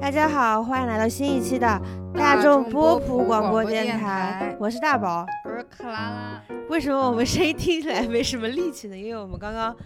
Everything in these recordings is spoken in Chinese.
大家好，欢迎来到新一期的大众波普广播电台，我是大宝，我是克拉拉。为什么我们声音听起来没什么力气呢？因为我们刚刚，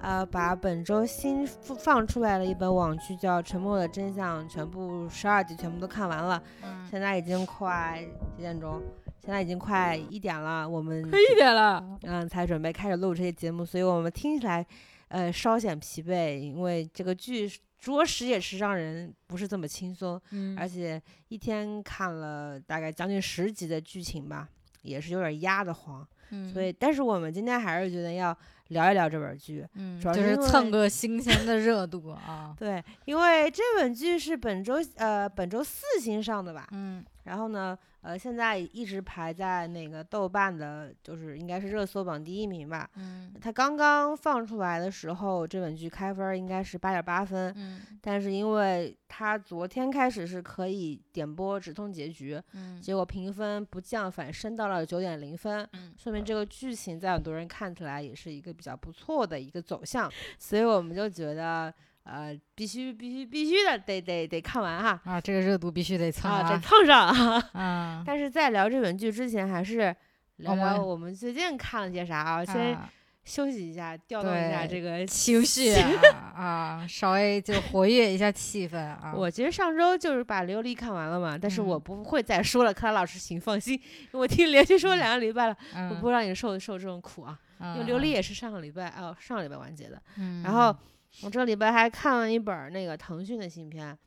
呃，把本周新放出来的一本网剧叫《沉默的真相》，全部十二集全部都看完了。嗯，现在已经快几点钟？现在已经快一点了，我们快一点了，嗯，才准备开始录这些节目，所以我们听起来，呃，稍显疲惫，因为这个剧着实也是让人不是这么轻松，嗯，而且一天看了大概将近十集的剧情吧，也是有点压得慌，嗯，所以，但是我们今天还是觉得要聊一聊这本剧，嗯，主要就是蹭个新鲜的热度啊，对，因为这本剧是本周呃本周四新上的吧，嗯，然后呢。呃，现在一直排在那个豆瓣的，就是应该是热搜榜第一名吧。嗯，它刚刚放出来的时候，这本剧开分应该是八点八分。嗯，但是因为它昨天开始是可以点播直通结局，嗯，结果评分不降反升到了九点零分，嗯，说明这个剧情在很多人看起来也是一个比较不错的一个走向，所以我们就觉得。呃，必须必须必须的，得得得看完哈！啊，这个热度必须得蹭啊，得蹭上啊！但是在聊这本剧之前，还是聊聊我们最近看了些啥啊？先休息一下，调动一下这个情绪 啊，稍微就活跃一下气氛啊！我其实上周就是把《琉璃》看完了嘛，但是我不会再说了，克拉老师请放心，我听连续说两个礼拜了，我不让你受受这种苦啊！因为《琉璃》也是上个礼拜哦，上个礼拜完结的，然后。我这个礼拜还看了一本那个腾讯的新片，《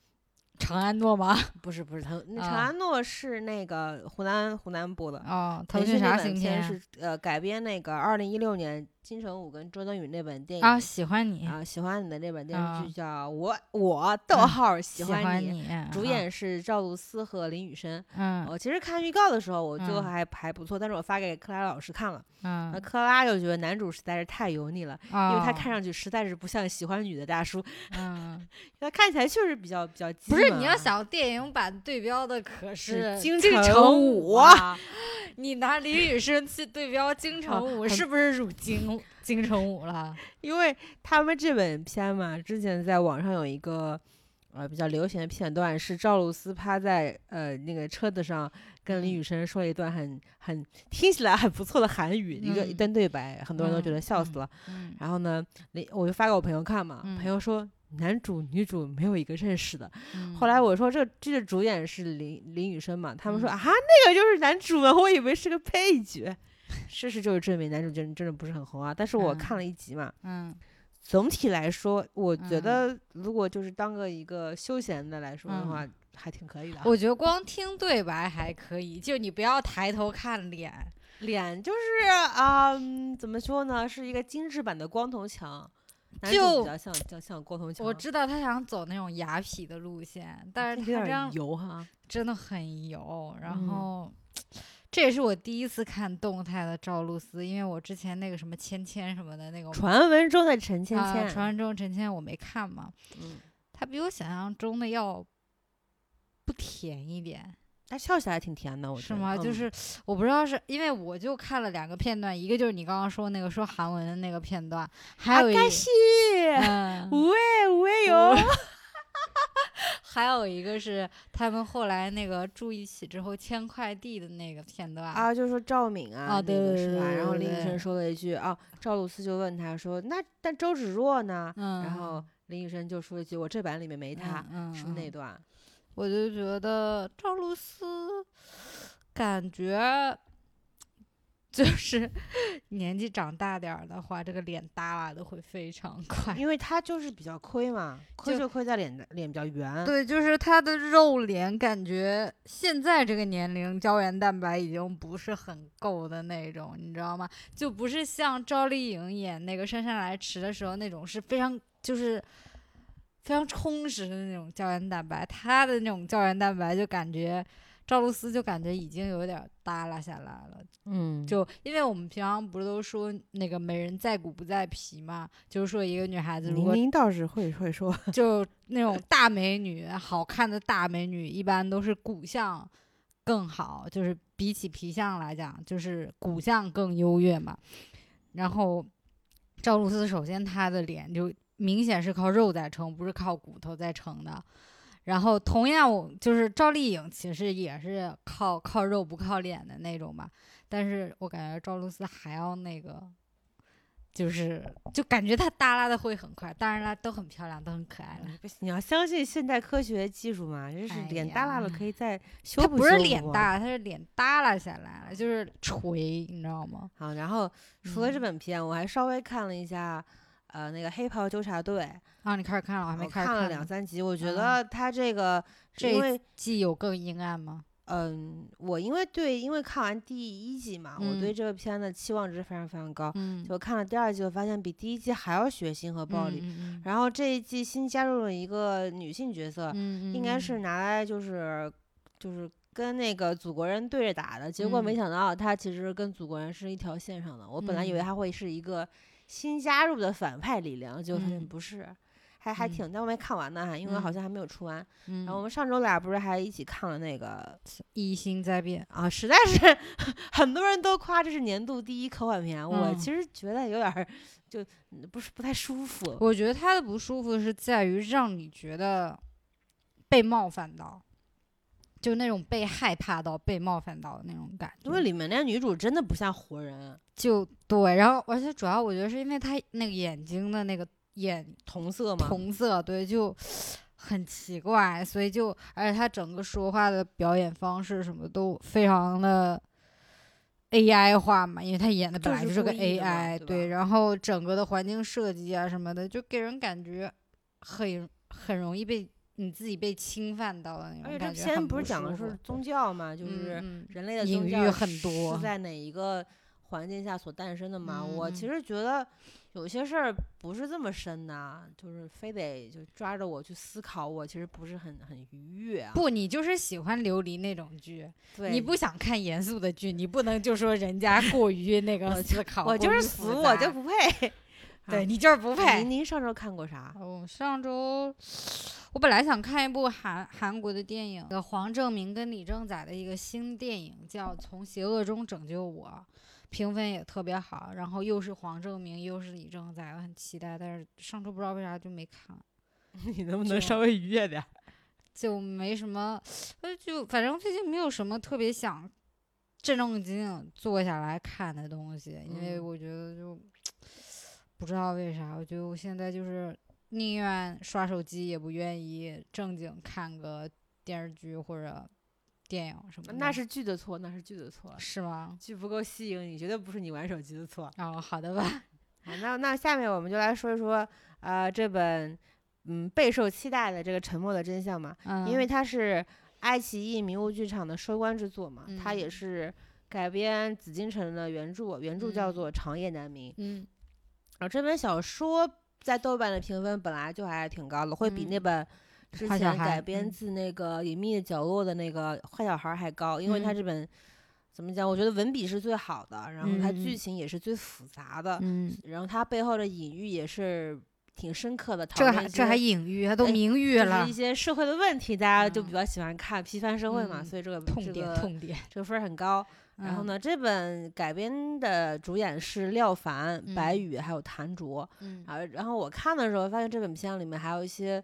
长安诺》吗？不是不是腾，长安诺是那个湖南湖南播的哦。腾讯啥新片是呃改编那个二零一六年。金城武跟周冬雨那本电影啊，喜欢你啊，喜欢你的那本电视剧叫我我逗号喜欢你，主演是赵露思和林雨申。嗯，我其实看预告的时候，我就还还不错，但是我发给克拉老师看了，嗯，克拉就觉得男主实在是太油腻了，因为他看上去实在是不像喜欢女的大叔，嗯，他看起来确实比较比较不是你要想电影版对标的可是金城武啊，你拿李雨申去对标金城武，是不是辱金？金城武了，因为他们这本片嘛，之前在网上有一个呃比较流行的片段，是赵露思趴在呃那个车子上跟李宇春说了一段很很听起来很不错的韩语，一个一段对白，很多人都觉得笑死了。然后呢，李我就发给我朋友看嘛，朋友说男主女主没有一个认识的。后来我说这这个主演是林林雨生嘛，他们说啊那个就是男主嘛，我以为是个配角。事实就是证明男主真真的不是很红啊，但是我看了一集嘛，嗯，总体来说，我觉得如果就是当个一个休闲的来说的话，还挺可以的。我觉得光听对白还可以，就你不要抬头看脸，脸就是啊，怎么说呢，是一个精致版的光头强，就比较像像像光头强。我知道他想走那种雅痞的路线，但是他这样油哈，真的很油，然后。这也是我第一次看动态的赵露思，因为我之前那个什么芊芊什么的那个传闻中的陈芊芊，传闻中陈芊我没看嘛，嗯，她比我想象中的要不甜一点，她笑起来挺甜的，我是吗？就是我不知道是因为我就看了两个片段，一个就是你刚刚说那个说韩文的那个片段，还有一个嗯，无畏无畏哟。还有一个是他们后来那个住一起之后签快递的那个片段啊，就是说赵敏啊，那个是吧？然后林雨申说了一句啊，赵露思就问他说：“那但周芷若呢？”然后林雨申就说一句：“我这版里面没他。”是那段，我就觉得赵露思感觉。就是 年纪长大点儿的话，这个脸耷拉的会非常快，因为她就是比较亏嘛，亏就亏在脸的脸比较圆。对，就是她的肉脸，感觉现在这个年龄胶原蛋白已经不是很够的那种，你知道吗？就不是像赵丽颖演那个姗姗来迟的时候那种是非常就是非常充实的那种胶原蛋白，她的那种胶原蛋白就感觉。赵露思就感觉已经有点耷拉下来了，嗯，就因为我们平常不是都说那个美人在骨不在皮嘛，就是说一个女孩子如果您倒是会会说，就那种大美女，好看的大美女一般都是骨相更好，就是比起皮相来讲，就是骨相更优越嘛。然后赵露思首先她的脸就明显是靠肉在撑，不是靠骨头在撑的。然后同样，我就是赵丽颖，其实也是靠靠肉不靠脸的那种吧。但是我感觉赵露思还要那个，就是就感觉她耷拉的会很快。当然了，都很漂亮，都很可爱了。不行，你要相信现代科学技术嘛，就是哎脸耷拉了可以再修她不是脸大，她是脸耷拉下来了，就是垂，你知道吗？好，然后除了这嗯本片，我还稍微看了一下，呃，那个《黑袍纠察队》，啊，你开始看了，我还没我看了两三集，我觉啊得他这个是这因为季有更阴暗吗？嗯，我因为对，因为看完第一季嘛，我对嗯这个片的期望值非常非常高。嗯，就看了第二季，我发现比第一季还要血腥和暴力。然后这一季新加入了一个女性角色，嗯，应该是拿来就是就是跟那个祖国人对着打的。结果没嗯想到她其实跟祖国人是一条线上的。我本来以为嗯他会是一个新加入的反派力量，结果发现嗯不是。还还嗯挺，但我没看完呢哈，因为好嗯像还没有出完。嗯，然后我们上周俩不是还一起看了那个一星在变，啊，实在是 很多人都夸这是年度第一科幻片，我嗯其实觉得有点儿就嗯不是不太舒服。我觉得他的不舒服是在于让你觉得被冒犯到，就那种被害怕到、被冒犯到的那种感觉。因为里面那女主真的不像活人，就对，然后而且主要我觉得是因为她那个眼睛的那个眼瞳色嘛。瞳色，对，就很奇怪，所以就而且她整个说话的表演方式什么都非常的 AI 化嘛，因为她演的本来就就是是个 AI，对对，然后整个的环境设计啊什么的，就给人感觉很很容易被你自己被侵犯到了那而且这种感觉，片很不不是讲的是宗教嘛，就是人类的宗教很多是在哪一个环境下所诞生的嘛？嗯我其嗯实觉得有些事儿不是这么深的，就是非得就抓着我去思考，我其实不是很很愉悦啊。不，你就是喜欢琉璃那种剧，对，你不想看严肃的剧，你不能就说人家过于那个我思考，我就是死，我就不配。啊对你就是不配。您您上周看过啥？哦，上周我本来想看一部韩韩国的电影，呃黄正明跟李正宰的一个新电影，叫《从邪恶中拯救我》，评分也特别好，然后又是黄正明又是李正宰，我很期待。但是上周不知道为啥就没看，你能不能稍微愉悦点儿？就没什么，呃，就反正最近没有什么特别想正正经经坐下来看的东西，因为嗯我觉得就不知道为啥，我觉得我现在就是宁愿刷手机，也不愿意正经看个电视剧或者电影什么的。那是剧的错，那是剧的错，是吗？剧不够吸引你，绝对不是你玩手机的错。哦，好的吧。好，那那下面我们就来说一说，呃，这本嗯备受期待的这个《沉默的真相》嘛，嗯，因为它是爱奇艺迷雾剧场的收官之作嘛，它也嗯是改编紫禁城的原著，原著叫嗯做《长夜难明》。嗯然后这本小说在豆瓣的评分本来就还挺高的，会比那嗯本之前改编自那个《隐秘的角落》的那个《坏小孩》还高，因为它嗯这本怎么讲？我觉得文笔是最好的，然后它剧情也是最复杂的，嗯，然后它背后的隐喻也是挺深刻的。讨这还这还隐喻，它都哎明喻了就是一，些社会的问题，大家就比嗯较喜欢看批判社会嘛，嗯所以这个痛点痛点。这个分儿很高。然后嗯？呢，这本改编的主演是廖凡、白嗯宇还有谭卓。嗯啊，然后我看的时候发现这本片里面还有一些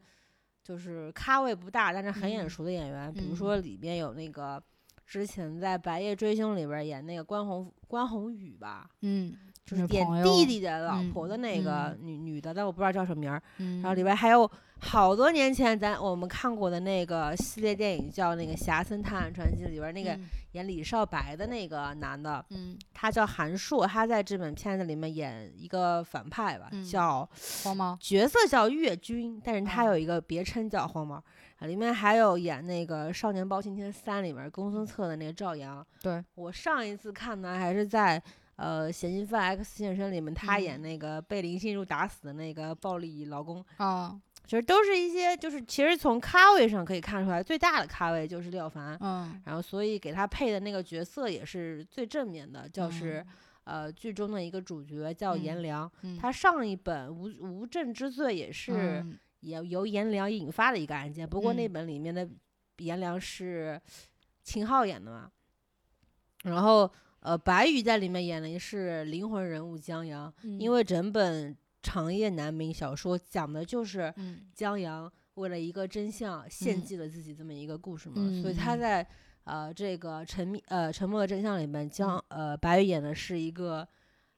就是咖位不大，但是很眼嗯熟的演员，比如嗯说里面有那个之前在《白夜追凶》里边演那个关宏关宏宇吧，嗯，就是演弟弟的老嗯婆的那个嗯女、女的，但我不知道叫什么名儿。嗯，然后里边还有好多年前咱我们看过的那个系列电影，叫那个《侠森探案传奇》里边那个嗯演李少白的那个男的，嗯他叫韩硕，他在这本片子里面演一个反派吧，嗯叫黄毛，角色叫岳军，但是他哦有一个别称叫黄毛。啊，里面还有演那个《少年包青天三》里面公孙策的那个赵阳。对，我上一次看呢，还是在呃《嫌疑犯 X 现身》里面，他演嗯那个被林心如打死的那个暴力老公。哦，其实都是一些，就是其实从咖位上可以看出来，最大的咖位就是廖凡。嗯，然后，所以给他配的那个角色也是最正面的，就是、呃剧中的一个主角叫颜嗯良。嗯他上一本无无证之罪也是嗯也由颜良引发的一个案件，不过那嗯本里面的颜良是秦昊演的嘛。然后呃，白宇在里面演的是灵魂人物江阳，因为整本长夜难明小说讲的就是江阳为了一个真相献祭了自己这么一个故事嘛，所以他在呃这个沉迷呃沉默的真相里面，江呃白宇演的是一个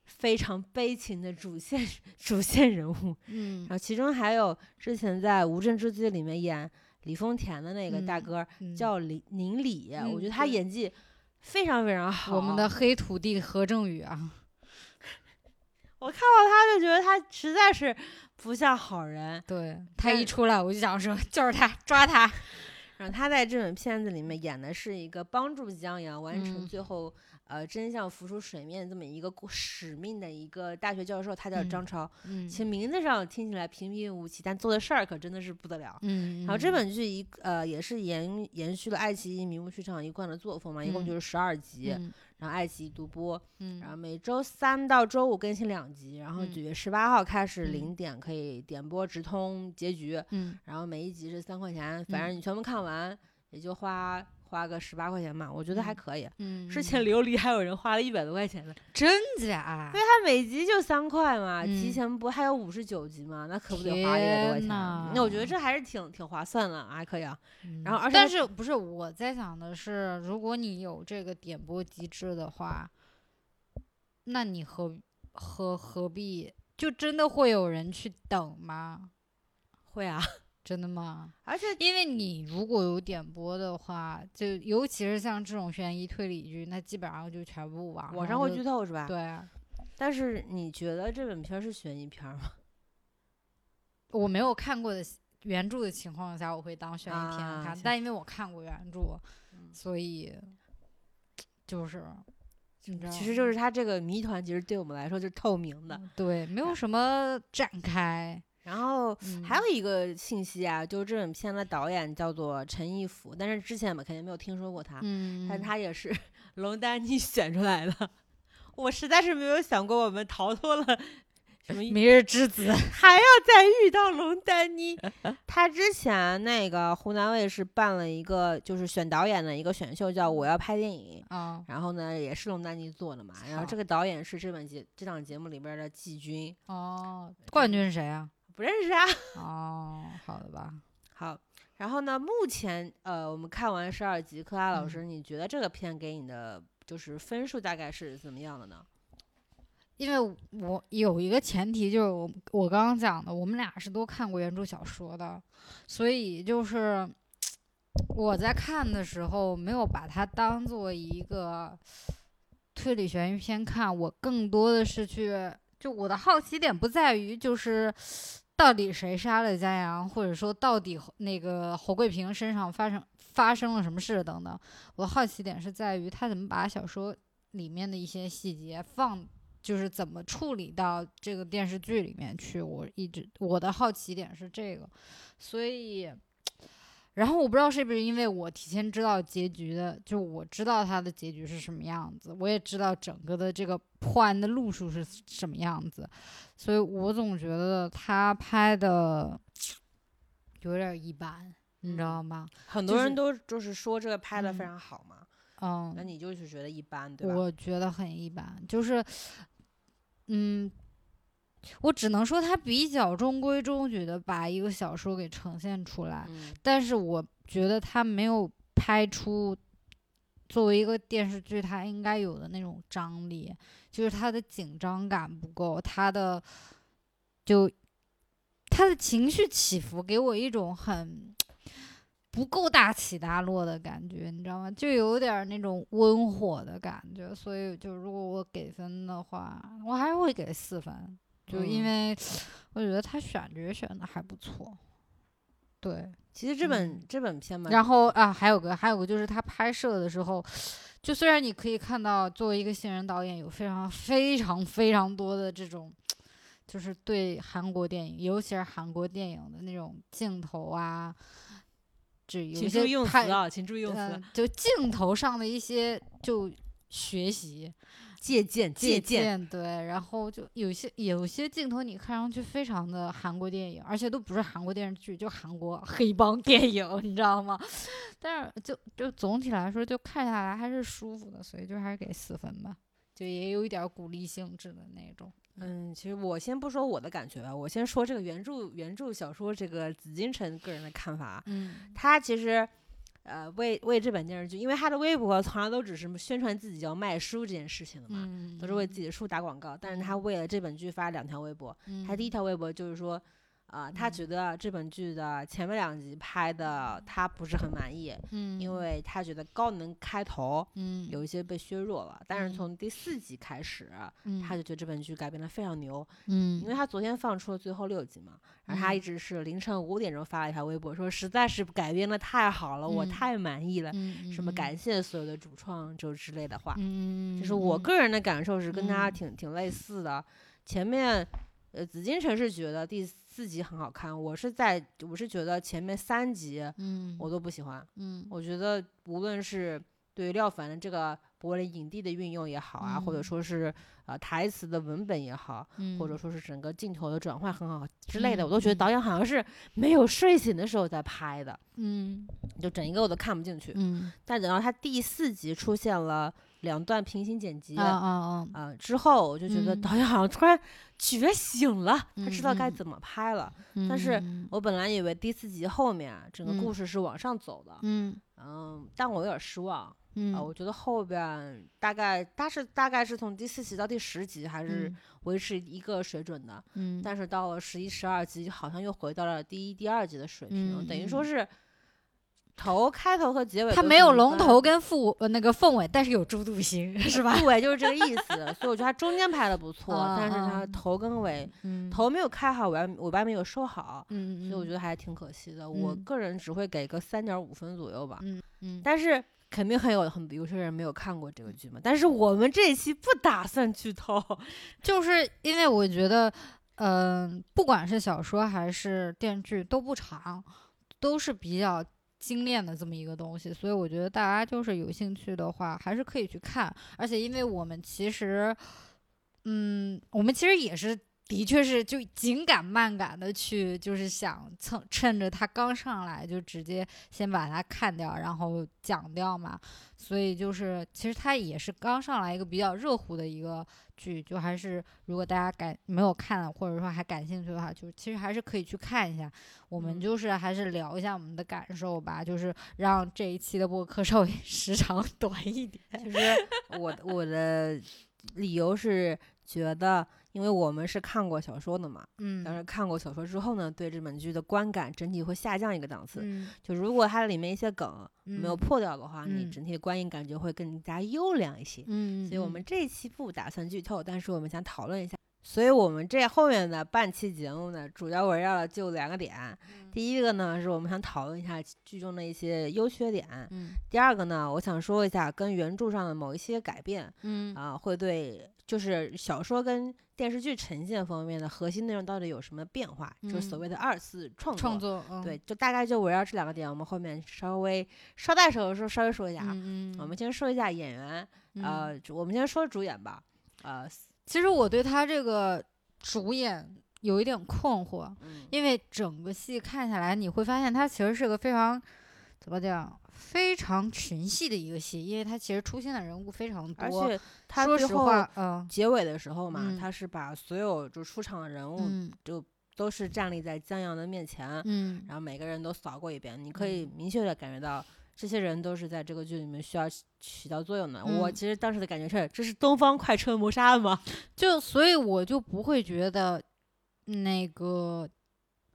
非常悲情的主线 主线人物，嗯，然后其中还有之前在无证之罪里面演李丰田的那个大哥叫李宁李，我觉得他演技。非常非常好，我们的黑土地何正宇啊！我看到他就觉得他实在是不像好人。对他一出来，我就想说就是他，抓他。然后他在这本片子里面演的是一个帮助江阳完成最后。呃，真相浮出水面这么一个使命的一个大学教授，他叫张超。嗯，其实名字上听起来平平无奇，但做的事儿可真的是不得了。嗯，然后这本剧一呃也是延延续了爱奇艺名目剧场一贯的作风嘛，一共就是十二集，然后爱奇艺独播。嗯，然后每周三到周五更新两集，然后九月十八号开始零点可以点播直通结局。嗯，然后每一集是三块钱，反正你全部看完也就花。花个十八块钱嘛，我觉得还可以。嗯，之前琉璃还有人花了一百多块钱呢，真假？因为它每集就三块嘛，提前播还有五十九集嘛，那可不得花一百多块钱？那我觉得这还是挺挺划算的，还可以啊。然后，而且但是不是我在想的是，如果你有这个点播机制的话，那你何何何必就真的会有人去等吗？会啊。真的吗？而且，因为你如果有点播的话，就尤其是像这种悬疑推理剧，那基本上就全部网网上会剧透是吧？对。但是你觉得这本片是悬疑片吗？我没有看过的原著的情况下，我会当悬疑片看。但因为我看过原著，所以就是，其实就是它这个谜团，其实对我们来说就是透明的，对，没有什么展开。然后还有一个信息啊，就是这本片的导演叫做陈义甫，但是之前我们肯定没有听说过他，嗯，但他也是龙丹妮选出来的。我实在是没有想过，我们逃脱了 什么明日之子，还要再遇到龙丹妮。他之前那个湖南卫视办了一个就是选导演的一个选秀，叫《我要拍电影》，然后呢也是龙丹妮做的嘛，然后这个导演是这本节这档节目里边的季军。哦，冠军是谁啊？不认识啊？哦，好的吧。好，然后呢？目前呃，我们看完十二集，克拉老师，你觉得这个片给你的就是分数大概是怎么样的呢？因为我有一个前提，就是我我刚刚讲的，我们俩是都看过原著小说的，所以就是我在看的时候没有把它当做一个推理悬疑片看，我更多的是去，就我的好奇点不在于就是。到底谁杀了江阳，或者说到底那个侯桂平身上发生发生了什么事等等，我的好奇点是在于他怎么把小说里面的一些细节放，就是怎么处理到这个电视剧里面去。我一直我的好奇点是这个，所以。然后我不知道是不是因为我提前知道结局的，就我知道他的结局是什么样子，我也知道整个的这个破案的路数是什么样子，所以我总觉得他拍的有点一般，你知道吗？很多人都就是说这个拍的非常好嘛，嗯，那你就是觉得一般，对吧？我觉得很一般，就是，嗯。我只能说，他比较中规中矩的把一个小说给呈现出来，但是我觉得他没有拍出作为一个电视剧他应该有的那种张力，就是他的紧张感不够，他的就他的情绪起伏给我一种很不够大起大落的感觉，你知道吗？就有点那种温火的感觉，所以就如果我给分的话，我还是会给四分。就因为我觉得他选角选的还不错，对，其实这本这本片。嘛，然后啊，还有个还有个就是他拍摄的时候，就虽然你可以看到作为一个新人导演有非常非常非常多的这种，就是对韩国电影，尤其是韩国电影的那种镜头啊，就有些用词啊，请注意用词，就镜头上的一些就学习。借鉴借鉴，对，然后就有些有些镜头你看上去非常的韩国电影，而且都不是韩国电视剧，就韩国 黑帮电影，你知道吗？但是就就总体来说，就看下来还是舒服的，所以就还是给四分吧，就也有一点鼓励性质的那种。嗯，其实我先不说我的感觉吧，我先说这个原著原著小说这个紫禁城个人的看法。嗯，他其实，呃，为为这本电视剧，因为他的微博从来都只是宣传自己要卖书这件事情的嘛，嗯，都是为自己的书打广告。但是他为了这本剧发两条微博，他第一条微博就是说。啊，他觉得这本剧的前面两集拍的他不是很满意，嗯，因为他觉得高能开头，嗯，有一些被削弱了。但是从第四集开始，他就觉得这本剧改编的非常牛，嗯，因为他昨天放出了最后六集嘛，然后他一直是凌晨五点钟发了一条微博，说实在是改编的太好了，我太满意了，什么感谢所有的主创就之类的话，嗯，就是我个人的感受是跟他挺挺类似的，前面。呃，紫禁城是觉得第四集很好看，我是在我是觉得前面三集，嗯，我都不喜欢，嗯，我觉得无论是对廖凡的这个柏林影帝的运用也好啊，或者说是呃台词的文本也好，或者说是整个镜头的转换很好之类的，我都觉得导演好像是没有睡醒的时候在拍的，嗯，就整一个我都看不进去，嗯，但等到他第四集出现了。两段平行剪辑，啊啊啊！之后我就觉得导演好像突然觉醒了，他知道该怎么拍了。但是我本来以为第四集后面整个故事是往上走的，嗯嗯，但我有点失望。嗯，我觉得后边大概他是大概是从第四集到第十集还是维持一个水准的，嗯，但是到了十一、十二集好像又回到了第一、第二集的水平，等于说是。头开头和结尾，它没有龙头跟凤呃那个凤尾，但是有猪肚心，是吧？对，就是这个意思。所以我觉得它中间拍的不 错，但是它头跟尾，头没有开好，尾巴尾巴没有收好，嗯所以我觉得还挺可惜的。我个人只会给个三点五分左右吧。嗯嗯。但是肯定很有很有些人没有看过这个剧嘛。但是我们这一期不打算剧透，就是因为我觉得，嗯，不管是小说还是电视剧都不长，都是比较。精炼的这么一个东西，所以我觉得大家就是有兴趣的话，还是可以去看。而且，因为我们其实，嗯，我们其实也是，的确是就紧赶慢赶的去，就是想蹭趁着他刚上来就直接先把他看掉，然后讲掉嘛。所以就是，其实他也是刚上来一个比较热乎的一个。剧就还是，如果大家感没有看，或者说还感兴趣的话，就其实还是可以去看一下。我们就是还是聊一下我们的感受吧，就是让这一期的播客 稍微时长短一点。其实我我的理由是觉得。因为我们是看过小说的嘛，嗯，但是看过小说之后呢，对这本剧的观感整体会下降一个档次。嗯，就如果它里面一些梗没有破掉的话，你整体的观影感觉会更加优良一些。嗯，所以我们这一期不打算剧透，但是我们想讨论一下。所以我们这后面的半期节目呢，主要围绕的就两个点。第一个呢，是我们想讨论一下剧中的一些优缺点。嗯，第二个呢，我想说一下跟原著上的某一些改变。嗯，啊，会对就是小说跟电视剧呈现方面的核心内容到底有什么变化？就是所谓的二次创作。创作，对，就大概就围绕这两个点，我们后面稍微捎带手的时候稍微说一下。嗯我们先说一下演员，呃，我们先说主演吧。呃，其实我对他这个主演有一点困惑，因为整个戏看下来，你会发现他其实是个非常怎么讲？非常群戏的一个戏，因为它其实出现的人物非常多，而且他说实话，嗯，结尾的时候嘛，他是把所有就出场的人物就都是站立在江阳的面前，嗯，然后每个人都扫过一遍，你可以明确的感觉到这些人都是在这个剧里面需要起到作用的。我其实当时的感觉是，这是东方快车谋杀案吗？就所以我就不会觉得那个。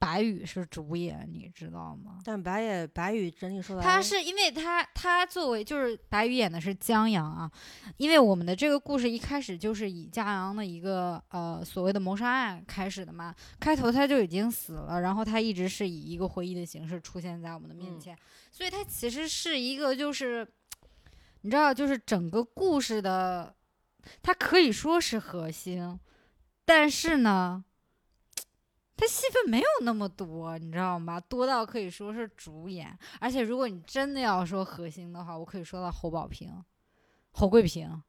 白宇是主演，你知道吗？但白也白宇整体说来，他是因为他他作为就是白宇演的是江阳啊，因为我们的这个故事一开始就是以江阳的一个呃所谓的谋杀案开始的嘛，开头他就已经死了，然后他一直是以一个回忆的形式出现在我们的面前，所以他其实是一个就是你知道就是整个故事的，他可以说是核心，但是呢。他戏份没有那么多，你知道吗？多到可以说是主演。而且如果你真的要说核心的话，我可以说到侯宝平、侯桂平。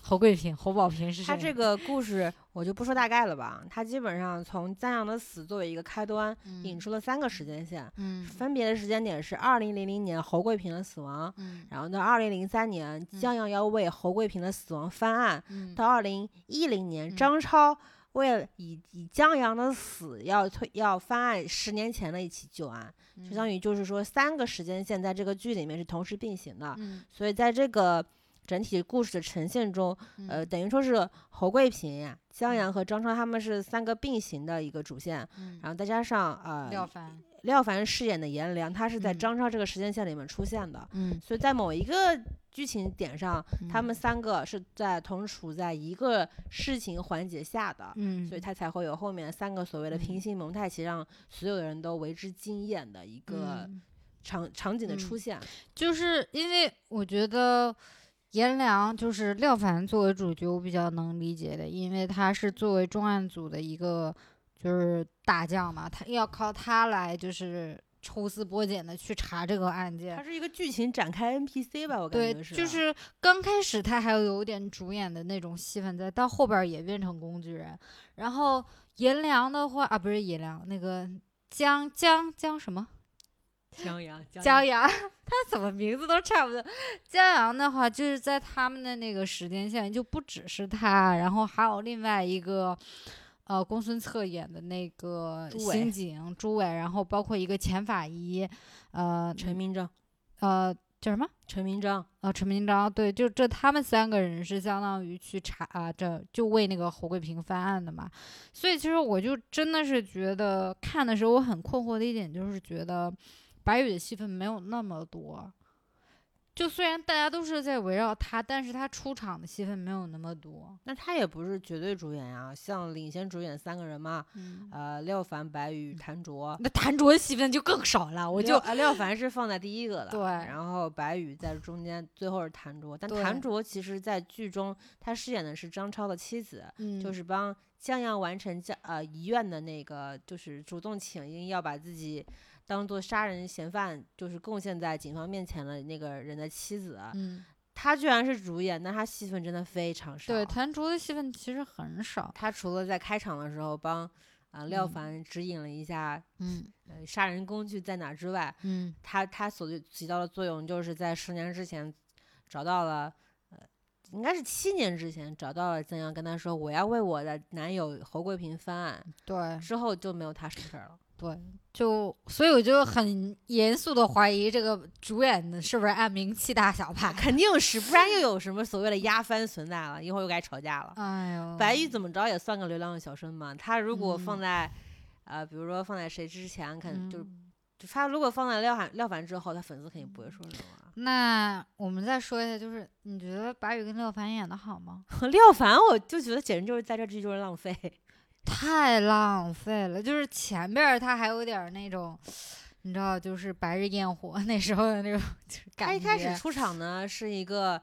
侯贵平、侯宝平是谁？他这个故事我就不说大概了吧，他基本上从江阳的死作为一个开端，引出了三个时间线，嗯分别的时间点是二零零零年侯贵平的死亡，嗯然后到二零零三年江阳要为侯贵平的死亡翻案，嗯到二零一零年嗯张超为了以以江阳的死要推要翻案十年前的一起旧案，相当于于就是说三个时间线在这个剧里面是同时并行的，嗯。所以在这个整体故事的呈现中，呃，嗯。等于说是侯贵平呀、江阳和张超他们是三个并行的一个主线，嗯。然后再加上呃廖凡廖凡饰演的颜良，他是在嗯。张超这个时间线里面出现的，嗯。所以在某一个剧情点上，他嗯们三个是在同处在一个事情环节下的。嗯所以他才会有后面三个所谓的平行蒙太奇，让所有的人都为之惊艳的一个嗯场场景的嗯出现。就是因为我觉得颜良就是廖凡作为主角，我比较能理解的，因为他是作为重案组的一个就是大将嘛，他要靠他来就是抽丝剥茧的去查这个案件它。是一个剧情展开 NPC 吧，我感，觉是。啊就是刚开始他还有点主演的那种戏份在，到后边也变成工具人。然后颜良的话啊，不是颜良，那个江江江什么？江阳，江阳，他怎么名字都差不多。江阳的话，就是在他们的那个时间线，就不只是他，然后还有另外一个，呃，公孙策演的那个刑警朱伟，然后包括一个前法医，呃陈明章，呃叫什么？陈明章，啊，陈明章，对，就这他们三个人是相当于去查啊，这就为那个侯贵平翻案的嘛。所以其实我就真的是觉得看的时候我很困惑的一点就是觉得白宇的戏份没有那么多。就虽然大家都是在围绕他，但是他出场的戏份没有那么多。那他也不是绝对主演呀，像领衔主演三个人嘛，嗯，呃，廖凡、白宇、谭卓。那谭卓的戏份就更少了，我就廖凡是放在第一个的，对然后白宇在中间，最后是谭卓。但谭卓其实在剧中他饰演的是张超的妻子，嗯就是帮江阳完成江呃遗愿的那个，就是主动请缨要把自己当做杀人嫌犯，就是贡献在警方面前的那个人的妻子。嗯，他居然是主演，那他戏份真的非常少。对，谭竹的戏份其实很少。他除了在开场的时候帮啊、呃廖嗯凡指引了一下嗯呃杀人工具在哪之外，嗯他他所起到的作用就是在十年之前找到了，呃，应该是七年之前找到了曾阳，跟他说我要为我的男友侯桂平翻案，对，之后就没有他什么事儿了。对，就所以我就很严肃的怀疑这个主演的是不是按名气大小排。肯定是，不然又有什么所谓的压番存在了？一会儿又该吵架了。哎呦，白宇怎么着也算个流量的小生嘛，他如果放嗯在，呃，比如说放在谁之前，肯就嗯就他如果放在廖凡廖凡之后，他粉丝肯定不会说什么。那我们再说一下，就是你觉得白宇跟廖凡演的好吗？廖凡，我就觉得简直就是在这剧就是浪费。太浪费了，就是前边儿他还有点儿那种，你知道，就是白日焰火 那时候的那种 感觉他一开始出场呢是一个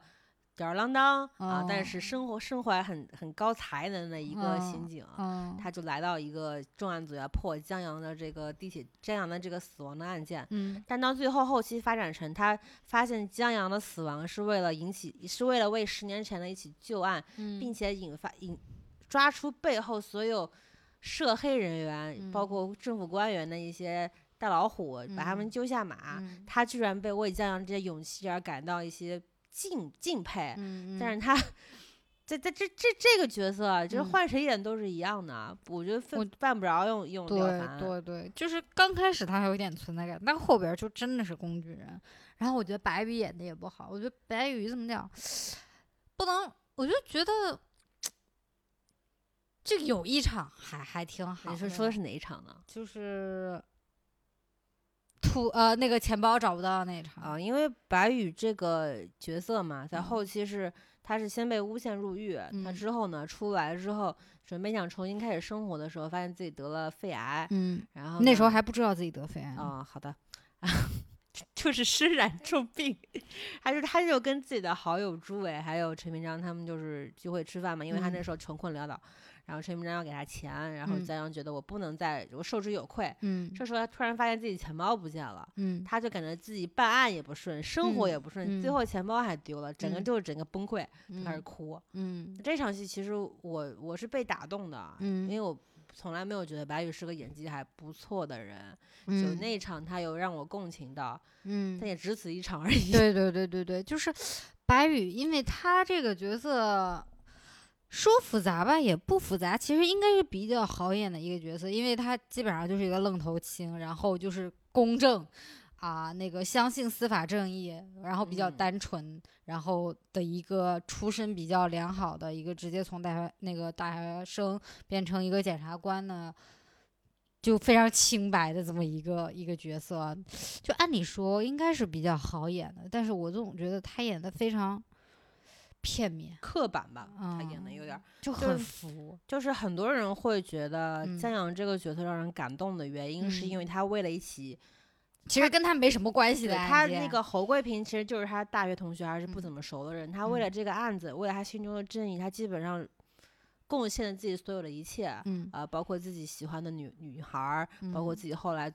吊儿郎当啊，但是哦生活身怀很很高才能的一个刑嗯警。嗯，他就来到一个重案组要破江阳的这个地铁江阳的这个死亡的案件，嗯。但到最后后期发展成他发现江阳的死亡是为了引起是为了为十年前的一起旧案，嗯，并且引发引抓出背后所有涉黑人员，包嗯括政府官员的一些大老虎，把他们嗯揪下马。嗯他居然被为江洋这些勇气而感到一些敬敬佩，嗯，但是他。在在这这这个角色啊，就是嗯换谁演都是一样的，我觉得我犯犯不着用用廖对凡。对对，就是刚开始他还有点存在感，但后边儿就真的是工具人。然后我觉得白宇演的也不好，我觉得白宇怎么讲，不能，我就觉得这有一场还还挺好。你说说的是哪一场呢？就是土呃那个钱包找不到那一场。啊，因为白宇这个角色嘛，在嗯后期是他是先被诬陷入狱，他嗯之后呢出来之后，准备想重新开始生活的时候，发现自己得了肺癌，嗯，然后那时候还不知道自己得肺癌呢。啊、好的，就是身染 重病，还是他就跟自己的好友朱伟还有陈明章他们就是聚会吃饭嘛，因为他那嗯时候穷困潦倒，然后陈明章要给他钱，然后嗯江阳觉得我不能再我受之有愧。嗯这时候他突然发现自己钱包不见了，嗯他就感觉自己办案也不顺，生活嗯也不顺，嗯最后钱包还丢了，整个嗯就是整个崩溃，就开始嗯哭。嗯这场戏其实我我是被打动的，嗯因为我从来没有觉得白宇是个演技还不错的人，就嗯那一场他有让我共情到，嗯但也只此一场而已。对对对对对，就是白宇，因为他这个角色说复杂吧，也不复杂，其实应该是比较好演的一个角色，因为他基本上就是一个愣头青，然后就是公正啊，那个相信司法正义，然后比较嗯单纯，然后的一个出身比较良好的一个，直接从大学那个大学生变成一个检察官呢。就非常清白的这么一个一个角色，就按理说应该是比较好演的，但是我总觉得他演的非常片面，刻板吧，他演的有点儿，就就是很浮。就是很多人会觉得嗯江阳这个角色让人感动的原因，是因为嗯他为了一起，其实跟他没什么关系的他那个侯桂平其实就是他大学同学，还是不嗯怎么熟的人，他为了这个案子，为了他心中的正义，他基本上贡献了自己所有的一切，嗯啊，包括自己喜欢的女女孩儿，包括嗯自己后来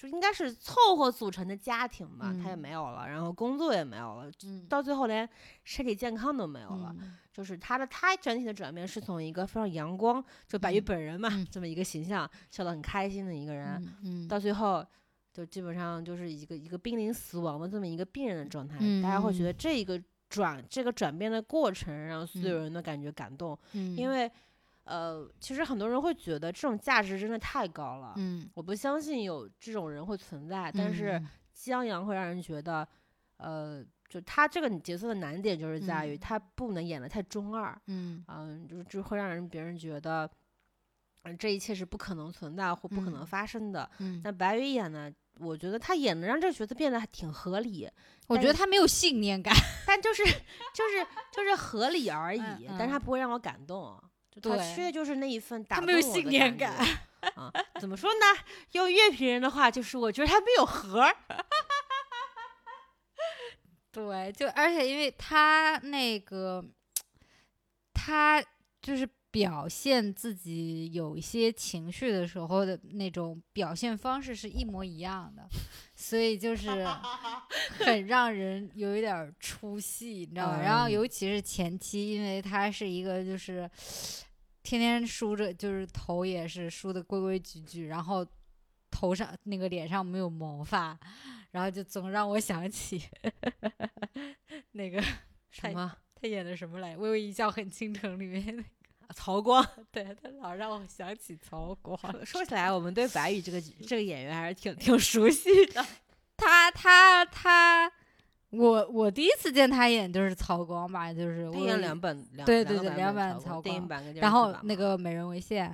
就就应该是凑合组成的家庭吧，他也嗯。没有了，然后工作也没有了，嗯。到最后连身体健康都没有了。嗯。就是他的他整体的转变是从一个非常阳光，就白宇嗯本人嘛，嗯。这么一个形象，笑得很开心的一个人，到最后就基本上就是一个一个濒临死亡的这么一个病人的状态。嗯大家会觉嗯。得这一个转这个转变的过程让所有嗯。人都感觉感动，嗯，因为呃，其实很多人会觉得这种价值真的太高了。嗯，我不相信有这种人会存在，但是嗯江阳会让人觉得，呃，就他这个角色的难点就是在于嗯他不能演得太中二，嗯嗯，就就会让人别人觉得，嗯、这一切是不可能存在或不可能嗯发生的。嗯，那白宇演呢，我觉得他演的让这个角色变得还挺合理，我觉得他没有信念感。但就是就是就是合理而 已，嗯但是他嗯不会让我感动。就他缺的就是那一份打他没有动我的信念感感觉 啊！怎么说呢？用乐评人的话就是，我觉得他没有核儿。对，就而且因为他那个，他就是表现自己有一些情绪的时候的那种表现方式是一模一样的，所以就是 很让人有一点儿出戏，你知道吧？然后嗯尤其是前期，因为他是一个就是天天梳着，就是头也是梳的规规矩矩，然后头上那个脸上没有毛发，然后就总让我想起 那个什么？他演的什么来，《微微一笑很倾城》里面那个，曹光。对他老让我想起曹 光。说 说起来，我们对白宇这个这个演员还是挺挺熟悉的。他他他，我我第一次见他演就是曹光吧，就是他我演两本，两对对对两版版曹光然后那个《美人为馅》，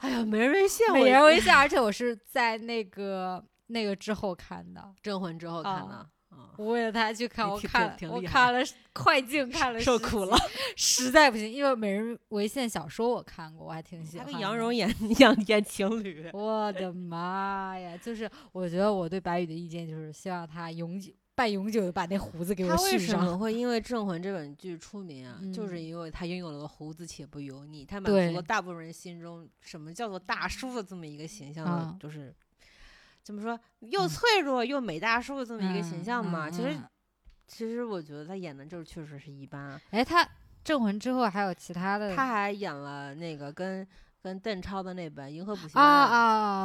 哎呀，美人为馅，《美人为馅》，而且我是在那个那个之后看的，镇魂之后看啊的。嗯，我为了他去看，我看我看了 快进看了受苦了。实在不行，因为《美人为馅》小说我看过，我还挺喜他欢他。跟杨蓉演演演情侣。我的妈呀！就是我觉得我对白宇的意见就是希望他永久半永久的把那胡子给我他为。什么会因为《镇魂》这本剧出名啊？就是嗯因为他拥有了个胡子且不油腻，他满足了大部分人心中什么叫做大叔的这么一个形象的，嗯就是怎么说又嗯脆弱又美大叔的这么一个形象嘛。嗯其实嗯其实我觉得他演的就是确实是一般啊。哎，他《镇魂》之后还有其他的他还演了那个跟跟邓超的那本《银河补习啊班》啊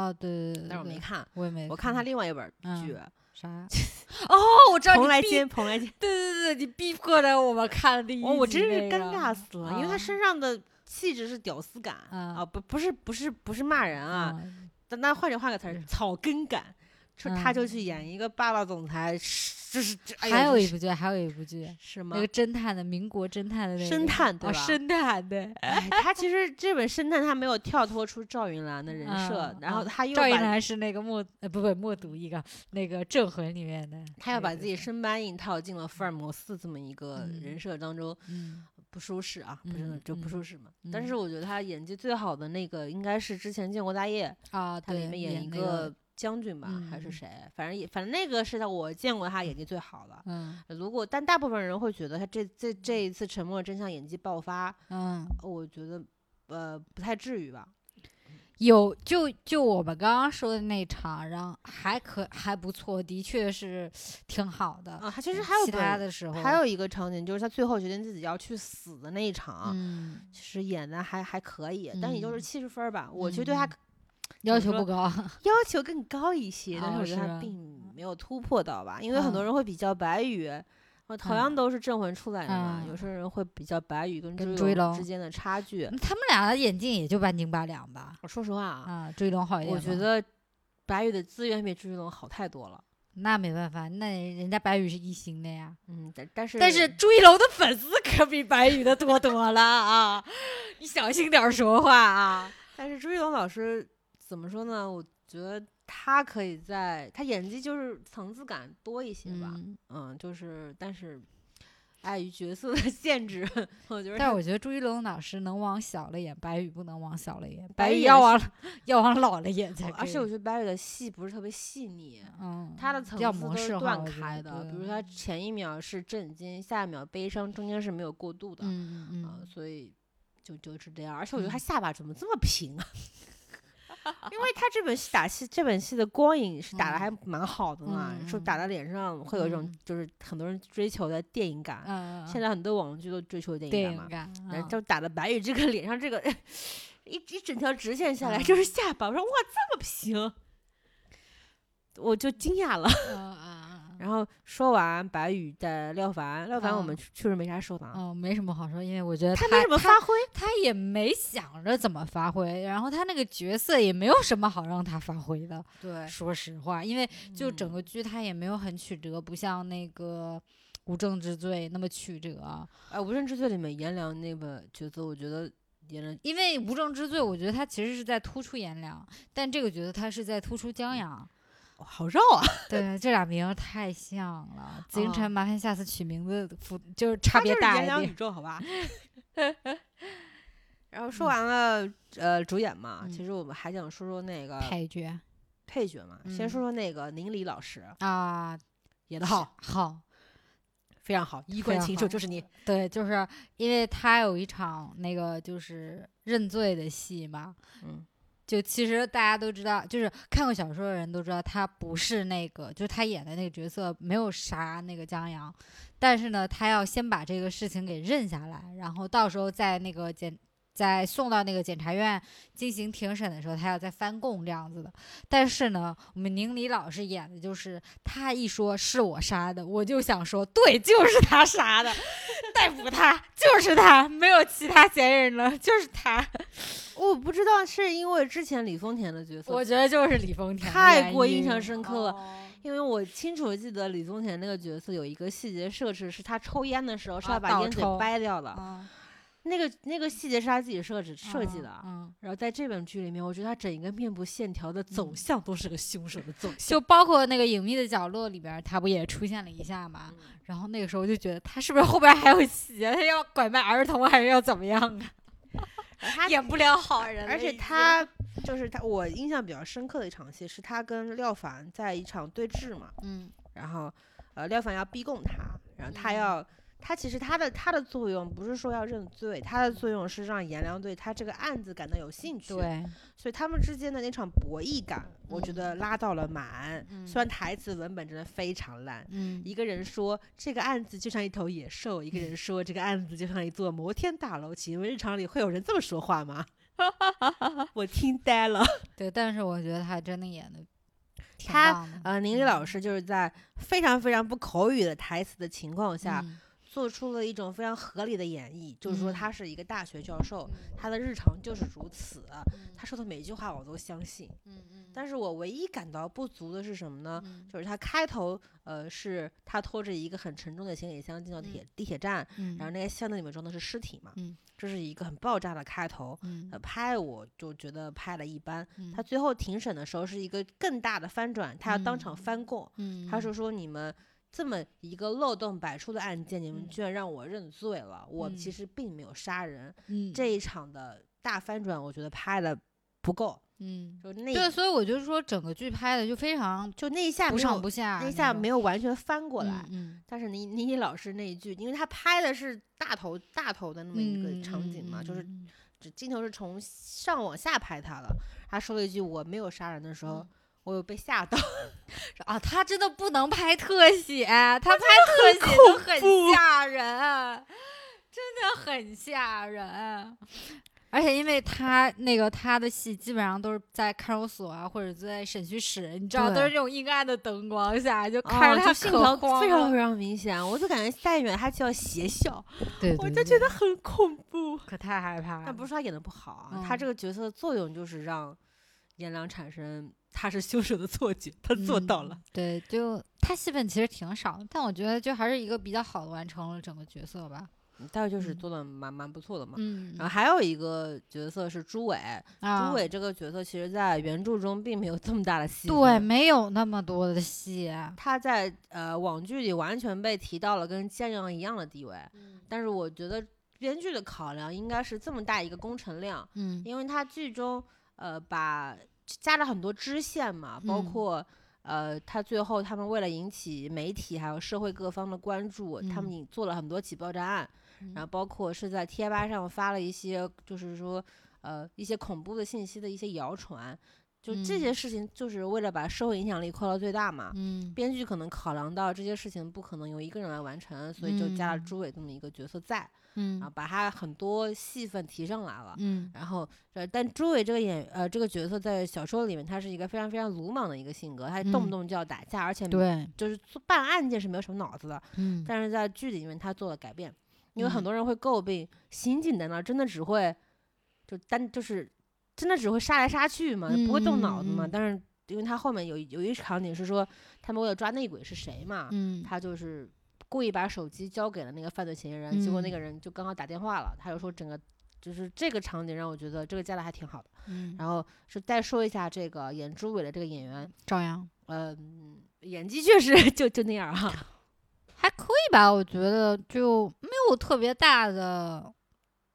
啊！对对对，对但是我没，看，我也没，我看他另外一本嗯剧啥？哦，我知道你，蓬莱仙，蓬莱仙。对对对，你逼迫着我们看的第一集、哦，我真是尴尬死了，因为他啊身上的气质是屌丝感嗯啊，不不是不是不是骂人啊，嗯但那换句换个词儿，草根感，就他就嗯去演一个霸道总裁，是就是还有一部剧，还有一部剧，是吗那？个侦探的民国侦探的那个侦探对哦，吧？侦探对，哎，他其实这本侦探他没有跳脱出赵云澜的人设嗯，然后嗯他又把赵云兰是那个默呃不不默读一个那个镇魂里面的，他要把自己是生搬硬套进了福尔摩斯这么一个人嗯设当中，嗯不舒适啊，不是嗯就不嗯舒适嘛。但嗯是我觉得他演技最好的那个应该是之前《建国大业》，啊，他里面演一个将军吧，还是嗯谁？反正也反正那个是他我见过他演技最好的。嗯如果但大部分人会觉得他这这这一次《沉默的真相》演技爆发，嗯我觉得呃不太至于吧。有就就我们刚刚说的那场，然后还可还不错，的确是挺好的。啊，他其实还有其他的时候还有一个场景，就是他最后决定自己要去死的那一场，嗯，其实演的还还可以，但也就是嗯七十分儿吧。我其实对他嗯要求不高，要求更高一些，但是哦我觉得他并没有突破到吧，因为很多嗯人会比较白宇。呃同嗯样都是镇魂出来的嘛，有嗯些人会比较白宇跟跟追追龙龙之间的差距。他们俩的演技也就半斤八两吧。我说实话啊，啊，追龙好一点。我觉得白宇的资源比追龙好太多了。那没办法，那人家白宇是一星的呀。嗯，但但是但是 追龙的粉丝可比白宇的多多了啊！你小心点儿说话啊！但是朱一龙老师怎么说呢？我觉得他可以在他演技就是层次感多一些吧。嗯，嗯就是但是碍于角色的 限制，我觉得但是我觉得朱一龙老师能往小了演，白宇不能往小了演，白白宇要往 要往老了演才。而且我觉得白宇的戏不是特别细腻。嗯，他的层次都是断开的，比如他前一秒是震惊，下一秒悲伤，中间是没有过渡的，嗯嗯所以就就是这样。而且我觉得他嗯下巴怎么这么平啊？因为他这本戏打戏，这本戏的光影是打的还蛮好的嘛，嗯说打到脸上会有一种嗯就是很多人追求的电影感。嗯，现在很多网剧都追求电影感嘛，就打的白宇这个 脸上这个一一整条直线下来嗯就是下巴，我说哇这么平，我就惊讶了。然后说完白宇的廖凡，廖凡我们嗯确确实没啥说的啊，嗯，没什么好说，因为我觉得他没什么发挥，他也没想着怎么发挥，然后他那个角色也没有什么好让他发挥的。对，说实话，因为就整嗯个剧他也没有很曲折，不像那个《无证之罪》那么曲折。呃，《无证之罪》里面颜良那个角色，我觉得演的因为《无证之罪》，我觉得他其实是在突出颜良，但这个角色他是在突出江阳。好绕啊，对，这俩名儿太像了。紫禁哦城，麻烦下次取名字符就是差别大一点。宇宙，好吧。然后说完了，呃，主演嘛，嗯其实我们还想说说那个配角配角嘛，先嗯说说那个宁理老师啊，演的好，好，非常好，衣冠禽兽好就是你，对，就是因为他有一场那个就是认罪的戏嘛，嗯，就其实大家都知道，就是看过小说的人都知道，他不是那个，就是他演的那个角色没有杀那个江阳，但是呢，他要先把这个事情给认下来，然后到时候在那个检。在送到那个检察院进行庭审的时候，他要再翻供这样子的。但是呢，我们宁理老师演的就是他一说是我杀的，我就想说，对，就是他杀的，逮捕他，就是他，没有其他嫌疑人了，就是他。我不知道是因为之前李丰田的角色，我觉得就是李丰田太过印象深刻了哦因为我清楚地记得李宗田那个角色有一个细节设置，是他抽烟的时候是啊要把烟嘴掰掉的，嗯那个那个细节是他自己设置设计的。嗯，然后在这本剧里面，我觉得他整一个面部线条的走嗯向都是个凶手的走向。就包括那个隐秘的角落里边儿，他不也出现了一下嘛？嗯然后那个时候就觉得他是不是后边还有戏啊？他要拐卖儿童还是要怎么样啊？他演不了好人而且他就是他，我印象比较深刻的一场戏是他跟廖凡在一场对峙嘛，嗯然后呃廖凡要逼供他，然后他嗯要。他其实他的他的作用不是说要认罪，他的作用是让颜良对他这个案子感到有兴趣。，对，所以他们之间的那场博弈感，我觉嗯得拉到了满。嗯虽然台词文本真的非常烂，嗯一个人说这个案子就像一头野兽，一个人说这个案子就像一座摩天大楼。请问日常里会有人这么说话吗？我听呆了。对，但是我觉得他真的演的他。呃，宁理老师就是在非常非常不口语的台词的情况下，嗯做出了一种非常合理的演绎，就是说嗯他是一个大学教授，他的日常就是如此。他说的每一句话我都相信。嗯嗯但是我唯一感到不足的是什么呢？嗯就是他开头，呃，是他拖着一个很沉重的行李箱进到地铁、地铁站，嗯然后那个箱子里面装的是尸体嘛，嗯这是一个很爆炸的开头。嗯呃，拍我就觉得拍的一般。嗯他最后庭审的时候是一个更大的翻转，他要当场翻供。嗯他说说你们这么一个漏洞百出的案件，你们嗯居然让我认罪了，我其嗯实并没有杀人。嗯这一场的大翻转，我觉得拍的不够，嗯就那对，所以我就说整个剧拍的就非常就那一下不上不下，那一下没有有完全翻过来。嗯但是倪倪妮老师那一句，因为他拍的是大头大头的那么一个场景嘛，就是镜头是从上往下拍他的。他说了一句“我没有杀人”的时候，嗯我有被吓到。啊，他真的不能拍特写，他拍特写就很吓人，真的很吓人。而且因为他那个他的戏基本上都是在看守所啊，或者在审讯室，你知道，都是对这种阴暗的灯光下，就看哦着他非常非常明显，我就感觉下一秒他就要邪笑，对我就觉得很恐怖。可太害怕了。但不是说他演的不好啊，他嗯这个角色的作用就是让颜良产生他是凶手的错觉，他做到了。嗯对，就他戏份其实挺少，但我觉得就还是一个比较好的完成了整个角色吧。待会就是嗯做的蛮蛮不错的嘛。嗯然后还有一个角色是朱伟，啊朱，伟这个角色其实在原著中并没有这么大的戏对，份。没有那么多的戏。他在呃网剧里完全被提到了跟江阳一样的地位，嗯但是我觉得编剧的考量应该是这么大一个工程量，嗯因为他剧中呃把加了很多支线嘛，包嗯。括呃他最后他们为了引起媒体还有社会各方的关注，他们做了很多起爆炸案，嗯。然后包括是在贴吧上发了一些就是说呃一些恐怖的信息的一些谣传，就这些嗯。事情就是为了把社会影响力扩到最大嘛。嗯。编剧可能考量到这些事情不可能由一个人来完成，所以就加了嗯。朱伟这么一个角色在，嗯。然后把他很多戏份提上来了。嗯。然后，呃，但朱伟这个演呃这个角色在小说里面，他是一个非常非常鲁莽的一个性格，他动不嗯。动就要打架，而且对，就是做办案件是没有什么脑子的。嗯。但是在剧里面他做了改变，因为很嗯。多人会诟病刑警在那儿真的只会就单就是真的只会杀来杀去嘛，不会动脑子嘛。但是因为他后面有有一场景是说他们为了抓内鬼是谁嘛，嗯。他就是故意把手机交给了那个犯罪嫌疑人，结果那嗯个人就刚好打电话了，他就说整个就是这个场景让我觉得这个加的还挺好的。嗯，然后是再说一下这个演朱伟的这个演员，赵阳嗯、演技确实就就那样哈、还可以吧，我觉得就没有特别大的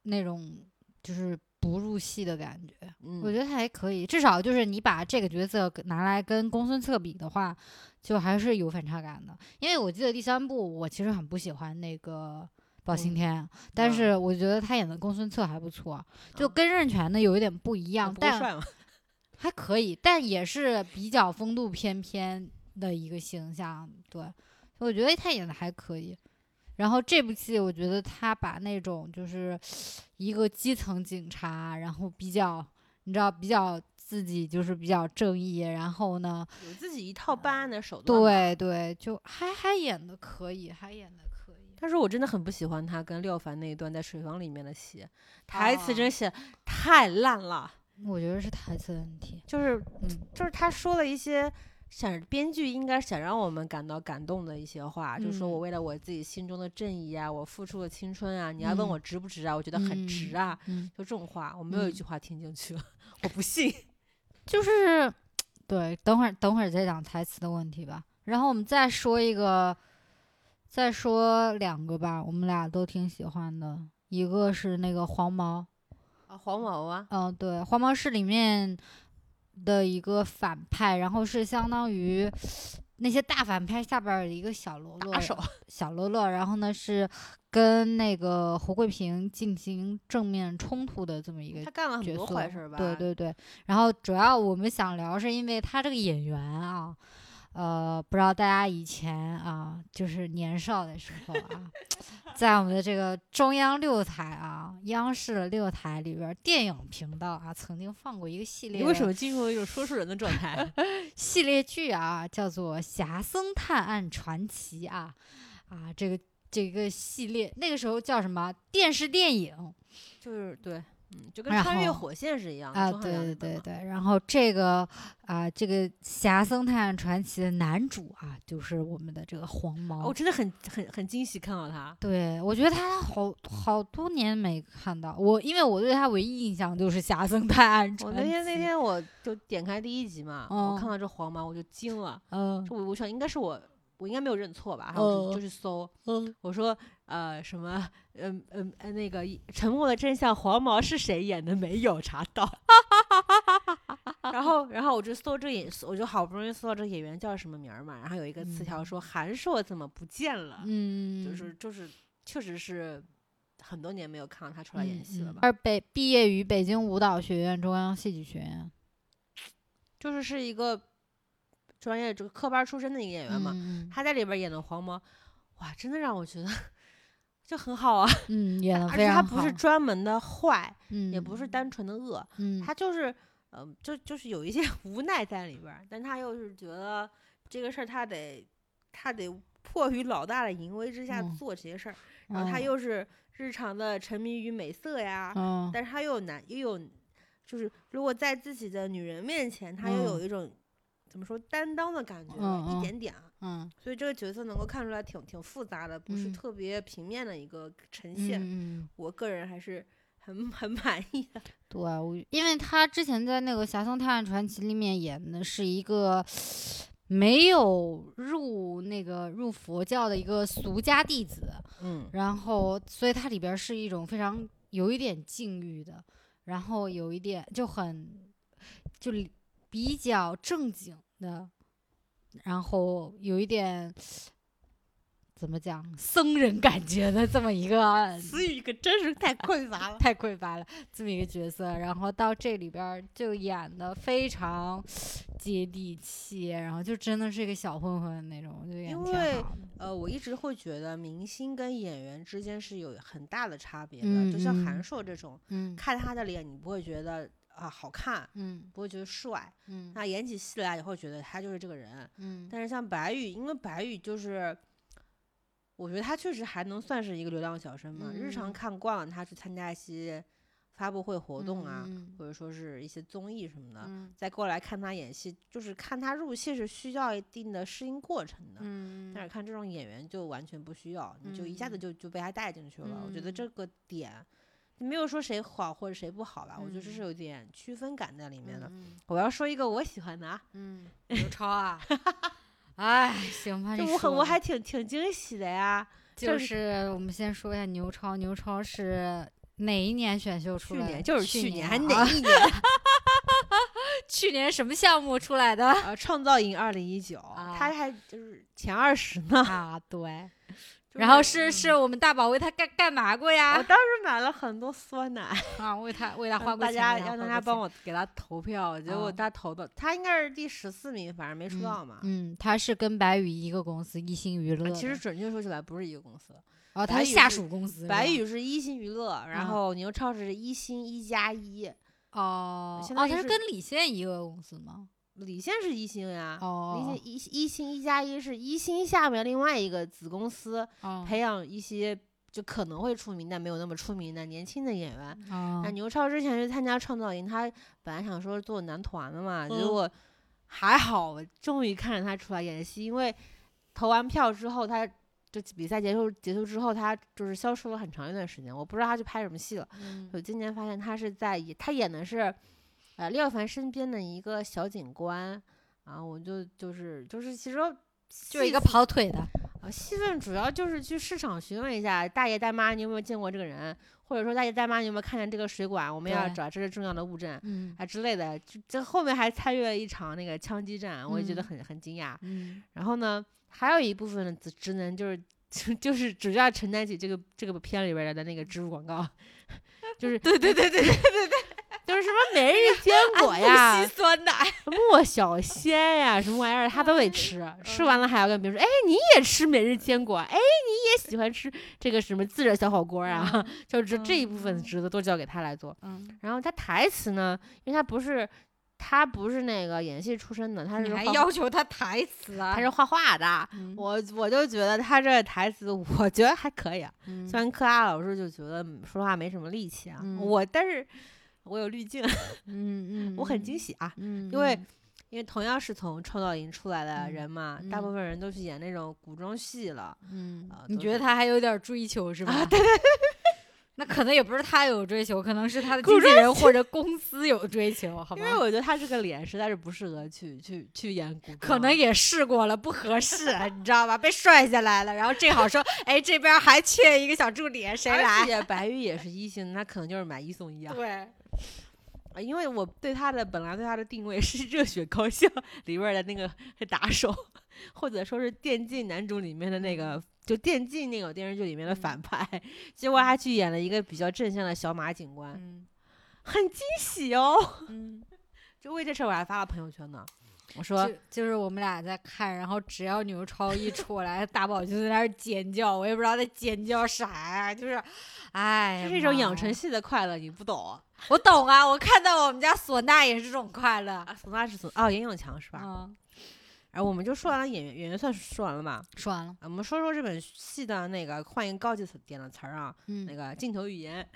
那种就是不入戏的感觉。嗯，我觉得他还可以，至少就是你把这个角色跟拿来跟公孙策比的话，就还是有反差感的。因为我记得第三部我其实很不喜欢那个包青嗯天，但啊是我觉得他演的公孙策还不错，就啊跟任泉的有一点不一那样，但。还可以，但也是比较风度翩翩的一个形象。对，我觉得他演的还可以。然后这部戏，我觉得他把那种就是一个基层警察，然后比较你知道比较自己就是比较正义，然后呢，有自己一套办案的手段。，对对，就还还演的可以，还演的可以。但是我真的很不喜欢他跟廖凡那一段在水房里面的戏，台词哦真写太烂了。我觉得是台词问题。就是嗯就是他说了一些想编剧应该想让我们感到感动的一些话，就说我嗯为了我自己心中的正义啊，我付出了青春啊，你要问嗯我值不值啊？我觉得很值啊，嗯，就这种话，我没有一嗯句话听进去了，我不信。就是对，等会儿等会儿再讲台词的问题吧。然后我们再说一个，再说两个吧，我们俩都挺喜欢的。一个是那个黄毛，啊，黄毛啊，嗯、对，黄毛是里面的一个反派，然后是相当于那些大反派下边儿的一个小喽啰小喽啰。然后呢是跟那个胡桂平进行正面冲突的这么一个他干了很角色，多坏事吧？对对对，然后主要我们想聊是因为他这个演员啊，呃，不知道大家以前啊，就是年少的时候啊，在我们的这个中央六台啊，央视六台里边儿电影频道啊，曾经放过一个系列，你为什么进入了一种说书人的状态？系列剧啊，叫做《侠僧探案传奇》啊啊，这个这个系列那个时候叫什么电视电影？就是对，嗯，就跟穿越火线是一样的。啊，对对对对，然后这个啊，这个《侠僧探案传奇》的男主啊，就是我们的这个黄毛。我真的很很很惊喜看到他。对，我觉得他好好多年没看到我，因为我对他唯一印象就是《侠僧探案我传奇》。那天那天我就点开第一集嘛，我看嗯到这黄毛我就惊了，嗯这我我想应该是我。我应该没有认错吧？然后我就嗯就去搜，嗯，我说呃什么嗯嗯呃那个沉默的真相黄毛是谁演的？没有查到。然后然后我就搜这个演，我就好不容易搜到这个演员叫什么名儿嘛，然后有一个词条说韩硕怎么不见了？嗯，就是就是确实是很多年没有看到他出来演戏了吧？而北毕业于北京舞蹈学院、中央戏剧学院，就是是一个专业这个科班出身的一个演员嘛。嗯他在里边演的黄毛，哇，真的让我觉得就很好啊。嗯，演的而且他不是专门的坏，嗯，也不是单纯的恶，嗯，他就是，呃，就就是有一些 无奈在里边儿，但他又是觉得这个事儿他得他得迫于老大的淫威之下嗯做这些事儿，然后他嗯又是日常的沉迷于美色呀，嗯但是他又有男又有，就是如果在自己的女人面前，他又有嗯一种。怎么说担当的感觉一点点啊，嗯所以这个角色能够看出来挺挺复杂的，不是嗯特别平面的一个呈现。我个人还是很很满意的。对，我因为他之前在那个《侠僧探案传奇》里面演的是一个没有入那个入佛教的一个俗家弟子，嗯然后所以它里边是一种非常有一点禁欲的，然后有一点就很就里比较正经的，然后有一点怎么讲僧人感觉的这么一个 词语可真是太匮乏了。太匮乏了，这么一个角色，然后到这里边儿就演的非常接地气，然后就真的是一个小混混那种，我就演得挺因为。呃，我一直会觉得明星跟演员之间是有很大的差别的。嗯就像嗯韩硕这种，嗯看他的脸，你不会觉得啊好看，嗯不会觉得帅。嗯那演起戏来，也会觉得他就是这个人。嗯但是像白宇，因为白宇就是，我觉得他确实还能算是一个流量小生嘛。日常嗯看惯了他去参加一些发布会活动啊，嗯或者说是一些综艺什么的，嗯再过来看他演戏，就是看他入戏是需要一定的适应过程的。嗯但是看这种演员就完全不需要，你就一下子嗯就就被他带进去了。我觉得嗯这个点没有说谁好或者谁不好吧，我觉得这是嗯有点区分感在里面的。嗯我要说一个我喜欢的啊，嗯，刘超啊，哎，行吧，就你我很我还挺挺惊喜的呀。就就是是我们先说一下牛超，牛超是哪一年选秀出来的？去年就是去去年，还啊哪一年？去年什么项目出来的？呃，创造营二零一九，啊他还就是前二十呢。啊，对。就然后是是是我们大宝为他干干嘛过呀我？当时买了很多酸奶，啊，为他为他花过钱，大家让大家帮我给他投票，结果啊他投的他应该是第十四名，反正没出嗯道嘛。嗯，他是跟白宇一个公司，一星娱乐。啊其实准确说起来不是一个公司，哦，他是是下属公司。白宇是一星娱乐，然啊后牛超是一星一加一，哦哦，他是跟李现一个公司吗？李现是一星呀。李哦现一一星一加一是一星下面另外一个子公司哦培养一些就可能会出名但没有那么出名的年轻的演员。哦那牛超之前去参加创造营，他本来想说做男团的嘛，结嗯果还好，我终于看着他出来演戏，因为投完票之后，他就比赛结束结束之后，他就是消失了很长一段时间，我不知道他去拍什么戏了。嗯我今年发现他是在演他演的是呃廖凡身边的一个小警官，啊，我就就是就是其实就是一个跑腿的。啊，戏份主要就是去市场询问一下大爷大妈，你有没有见过这个人，或者说大爷大妈，你有没有看见这个水管？我们要找，这是重要的物证嗯啊之类的。就这后面还参与了一场那个枪击战，我也觉得嗯很很惊讶。嗯然后呢，还有一部分的职职能就是 就就是主要承担起这个这个片里边儿的那个植入广告，就是对对对对对对对，就是什么每日坚 果呀、酸奶。莫小仙呀，什么玩意儿他都得吃，吃完了还要跟别人说，哎，你也吃每日坚果，哎，你也喜欢吃这个什么自热小火锅啊，就这这一部分职责都交给他来做。嗯，然后他台词呢，因为他不是他不是那个演戏出身的，他是还要求他台词啊？他是画画的。嗯我我就觉得他这台词，我觉得还可以啊。嗯虽然克拉老师就觉得嗯说话没什么力气啊，嗯我但是我有滤镜，嗯 嗯，我很惊喜啊。嗯，因为因为同样是从创造营出来的嗯人嘛，大部嗯分人都去演那种古装戏了。嗯啊，你觉得他还有点追求是吧？啊对对 那可能也不是他有追求，可能是他的经纪人或者公司有追求，好吧因？为我觉得他这个脸实在是不适合去去去演古装，可能也试过了，不合适，你知道吧？被帅下来了，然后正好说，哎，这边还缺一个小助理，谁而来？且白玉也是一星，那可能就是买一送一啊。对，啊因为我对他的本来对他的定位是热血高校里边的那个打手，或者说是电竞男主里面的那个，就电竞那个电视剧里面的反派，结果他去演了一个比较正向的小马警官，嗯很惊喜哦。嗯，就为这事儿我还发了朋友圈呢，我说就就是我们俩在看，然后只要牛超一出来，大宝就在那儿尖叫，我也不知道在尖叫啥呀，就是，哎，这是一种养成系的快乐，你不懂 我懂啊，我看到我们家唢呐也是这种快乐，啊？唢呐是唢哦，严永强是吧？嗯，然后我们就说完了演员，演员算是说完了吧？说完了，啊我们说说这本戏的那个换一个高级词点的词儿啊，嗯那个镜头语言，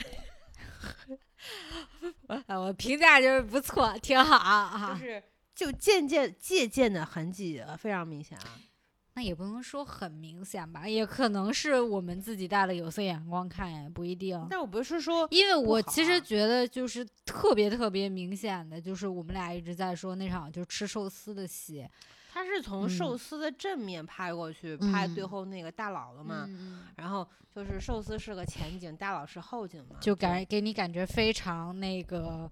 哎，我评价就是不错，挺好啊。就是就渐渐借鉴的痕迹呃非常明显啊。那也不能说很明显吧，也可能是我们自己带了有色眼光看，也不一定。但我不是说因为我其实啊觉得就是特别特别明显的，就是我们俩一直在说那场就吃寿司的戏，他是从嗯寿司的正面拍过去，拍最嗯后那个大佬了嘛。嗯，然后就是寿司是个前景，大佬是后景嘛，就感给你感觉非常那个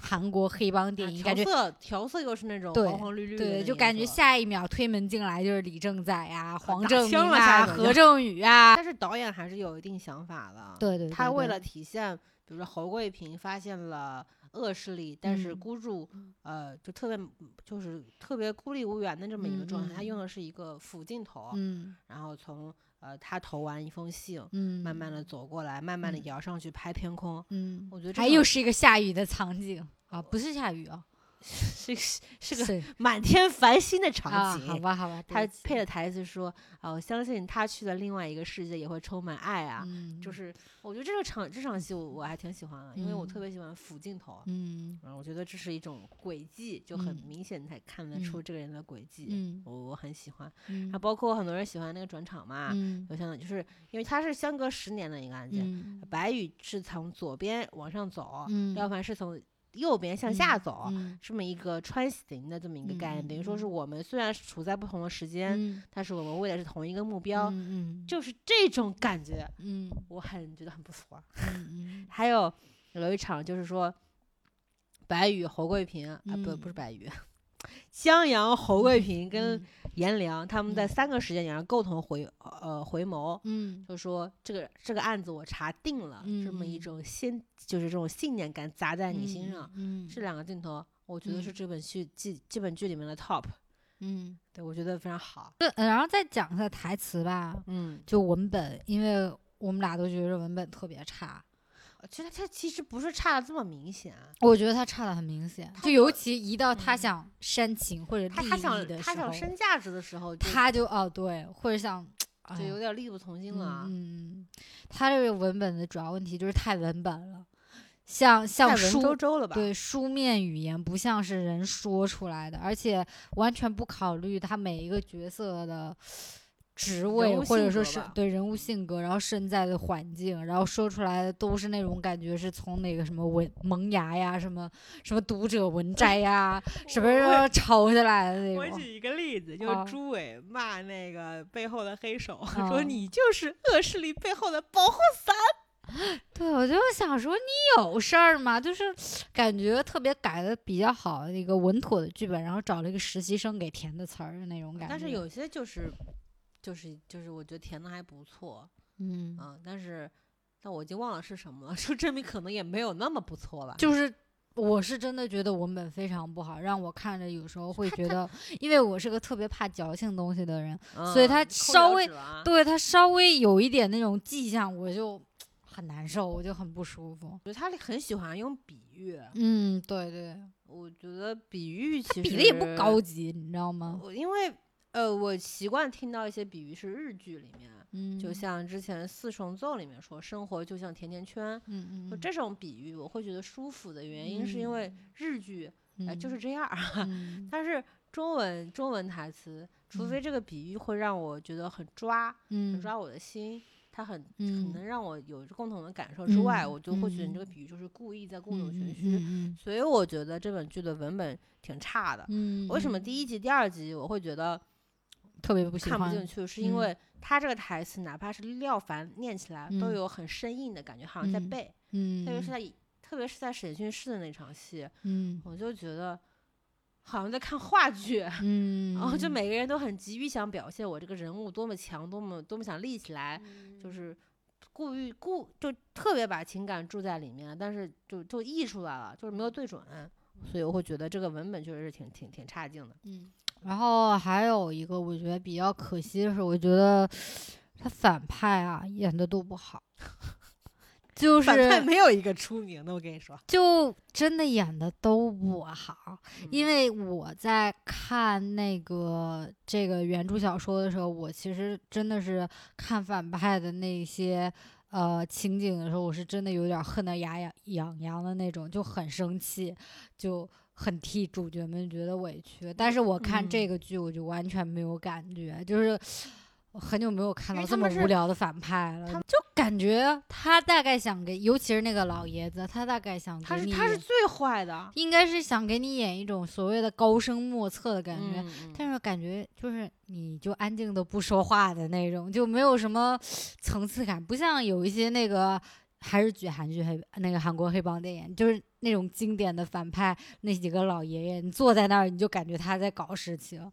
韩国黑帮电影，啊调感觉色调色又是那种对黄黄绿绿的那对，就感觉下一秒推门进来就是李正宰呀、黄正明啊、何正宇啊，但是导演还是有一定想法的。对对，对对他为了体现，比如说侯贵平发现了恶势力，但是嗯。孤注，呃，就特别就是特别孤立无援的这么一个嗯状态。他嗯。用的是一个俯镜头，嗯。然后从呃他投完一封信，嗯，慢慢的走过来，慢慢的嗯。摇上去拍天空。嗯，我觉得还又是一个下雨的场景。啊，不是下雨啊，是 是个 满天繁星的场啊，景。好吧好吧，对不起他配的台词说：“啊，我相信他去的另外一个世界也会充满爱啊。嗯，就是我觉得这个场这场戏我我还挺喜欢的，因为我特嗯别喜欢俯镜头。嗯然后我觉得这是一种轨迹，就很嗯明显才看得出这个人的轨迹，嗯我我很喜欢。嗯还包括很多人喜欢那个转场嘛，嗯就像就是因为它是相隔十年的一个案件，嗯白宇是从左边往上走，嗯廖凡是从右边向下走，嗯这么一个穿行的这么一个概念，嗯等于说是嗯我们虽然是处在不同的时间，嗯但是我们为的是同一个目标，嗯就是这种感觉，嗯我很觉得很不错。嗯还有有一场就是说，白宇、侯贵平啊，不不是嗯白宇，襄阳、侯贵平跟嗯颜良他们在嗯。三个时间点上共同回呃回眸，嗯。就说这个这个案子我查定了，这么一嗯。种先就是这种信念感砸在你心上，嗯。这两个镜头，我觉得是嗯。这本剧剧这本剧里面的 top，嗯，对我觉得非常好。对，然后再讲一下台词吧，嗯，就文本，因为我们俩都觉得文本特别差，其实他其实不是差的这么明显，我觉得他差的很明显，就尤其一到他嗯想煽情或者利他他想益的时候，他想升价值的时候，他就哦对，或者想就有点力不从心了啊。嗯他这个文本的主要问题就是太文本了，像像文书绉绉了吧？对书面语言不像是人说出来的，而且完全不考虑他每一个角色的职位或者说是对人物性格，然后身在的环境，然后说出来的都是那种感觉是从哪个什么文萌芽呀，什么什么读者文 摘呀，什么我什么抄下来的那种。我举一个例子，就啊是朱伟骂那个背后的黑手，啊说你就是恶势力背后的保护伞。对，我就想说你有事儿吗？就是感觉特别改的比较好的一个稳妥的剧本，然后找了一个实习生给填的词儿的那种感觉。但是有些就是就是就是我觉得填的还不错，嗯，嗯，但是但我已经忘了是什么了，就证明可能也没有那么不错吧。就是我是真的觉得文本非常不好，让我看着有时候会觉得，因为我是个特别怕矫情东西的人，嗯所以他稍微啊对他稍微有一点那种迹象，我就 很难受，我就很不舒服。我觉得他很喜欢用比喻，嗯，对对，我觉得比喻其实比的也不高级，你知道吗？我因为呃，我习惯听到一些比喻是日剧里面，嗯，就像之前《四重奏》里面说，生活就像甜甜圈，嗯嗯，就这种比喻，我会觉得舒服的原因是因为日剧呃就是这样但 是中文中文台词，除非这个比喻会让我觉得很抓，很嗯。抓我的心。它很嗯很能让我有共同的感受之外，嗯我就会觉得你这个嗯。比喻就是故意在故弄嗯玄虚，嗯所以我觉得这本剧的文本挺差的。嗯，为什么第一集、第二集我会觉得特别不喜欢？看不进去？是因嗯为他这个台词，哪怕是廖凡念起来，都嗯有很生硬的感觉，好像在嗯背。嗯，特别是在特别是在审讯室的那场戏，嗯我就觉得好像在看话剧。嗯，然后就每个人都很急于想表现我这个人物多么强，多么多么想立起来，就是故意故就特别把情感注在里面，但是就就溢出来了，就是没有对准，所以我会觉得这个文本确实是挺挺挺差劲的。嗯，然后还有一个我觉得比较可惜的是，我觉得他反派啊演的都不好，就反派是没有一个出名的，我跟你说。就真的演的都不好。因嗯为我在看那个这个原著小说的时候，我其实真的是看反派的那些呃情景的时候，我是真的有点恨得牙痒痒痒的那种，就很生气，就很替主角们觉得委屈。但是我看这嗯个剧，我就完全没有感觉，就是。我很久没有看到这么无聊的反派了，就感觉他大概想给，尤其是那个老爷子，他大概想他给你是他是最坏的应该是想给你演一种所谓的高深莫测的感觉，嗯但是感觉就是你就安静的不说话的那种，就没有什么层次感，不像有一些那个还是举韩剧黑那个韩国黑帮电影，就是那种经典的反派那几个老爷爷，你坐在那儿你就感觉他在搞事情。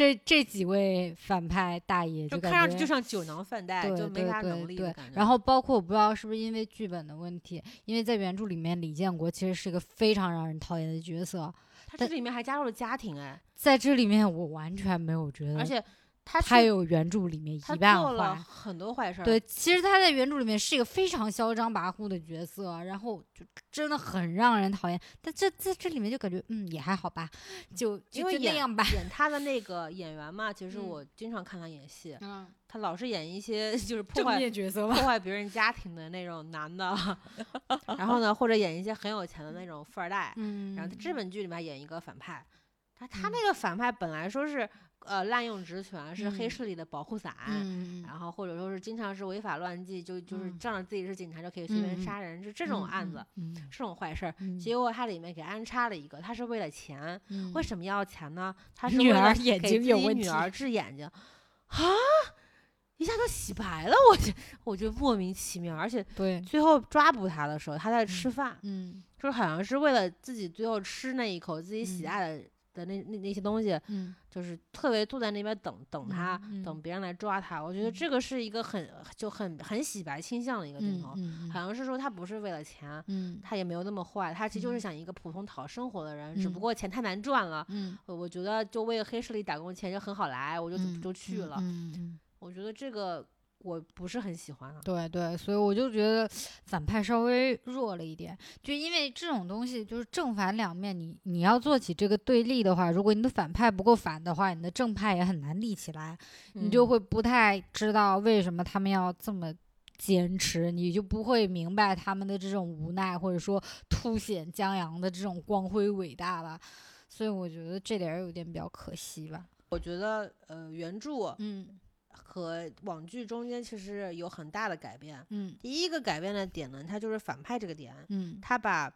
这这几位反派大爷就看上去就像酒囊饭袋，就没啥能力。然后包括我不知道是不是因为剧本的问题，因为在原著里面李建国其实是一个非常让人讨厌的角色，他这里面还加入了家庭，哎，在这里面我完全没有觉得，而且他他是有原著里面一半做了坏。很多坏事儿。对，其实他在原著里面是一个非常嚣张跋扈的角色，然后就真的很让人讨厌。但这在这里面就感觉，嗯，也还好吧，就就因为演就那样吧。演他的那个演员嘛，其实嗯我经常看他演戏，嗯，他老是演一些 就是破正坏面角色吧。破坏别人家庭的那种男的，然后呢，或者演一些很有钱的那种富二代。嗯，然后他这本剧里面演一个反派，他他嗯那个反派本来说是呃滥用职权，是黑嗯。势力的保护伞，然后或者说是经常是违法乱纪，就就是嗯。仗着自己是警察就可以随便杀人，是这种案子，，嗯这种坏事儿。嗯，结果他里面给安插了一个，他是为了钱，嗯。为什么要钱呢？他是为了眼给自己女儿治眼睛。啊，一下子洗白了，我就我就莫名其妙，而且对，最后抓捕他的时候，他在吃饭，嗯。就是好像是为了自己最后吃那一口自己喜嗯。爱的。的那那那些东西，嗯就是特别坐在那边等等他，嗯等别人来抓他。我觉得嗯这个是一个很就很很洗白倾向的一个镜嗯头，嗯好像是说他不是为了钱，嗯他也没有那么坏，他其实就是嗯想一个普通讨生活的人，只不嗯过钱太难赚了。嗯，我我觉得就为黑势力打工钱就很好来，我就、嗯就去了。嗯嗯，我觉得这个我不是很喜欢啊。对对，所以我就觉得反派稍微弱了一点，就因为这种东西就是正反两面，你你要做起这个对立的话，如果你的反派不够反的话，你的正派也很难立起来，你就嗯会不太知道为什么他们要这么。坚持，你就不会明白他们的这种无奈，或者说凸显江阳的这种光辉伟大吧。所以我觉得这点儿有点比较可惜吧。我觉得呃原著嗯和网剧中间其实有很大的改变。嗯第一个改变的点呢，它就是反派这个点，嗯他把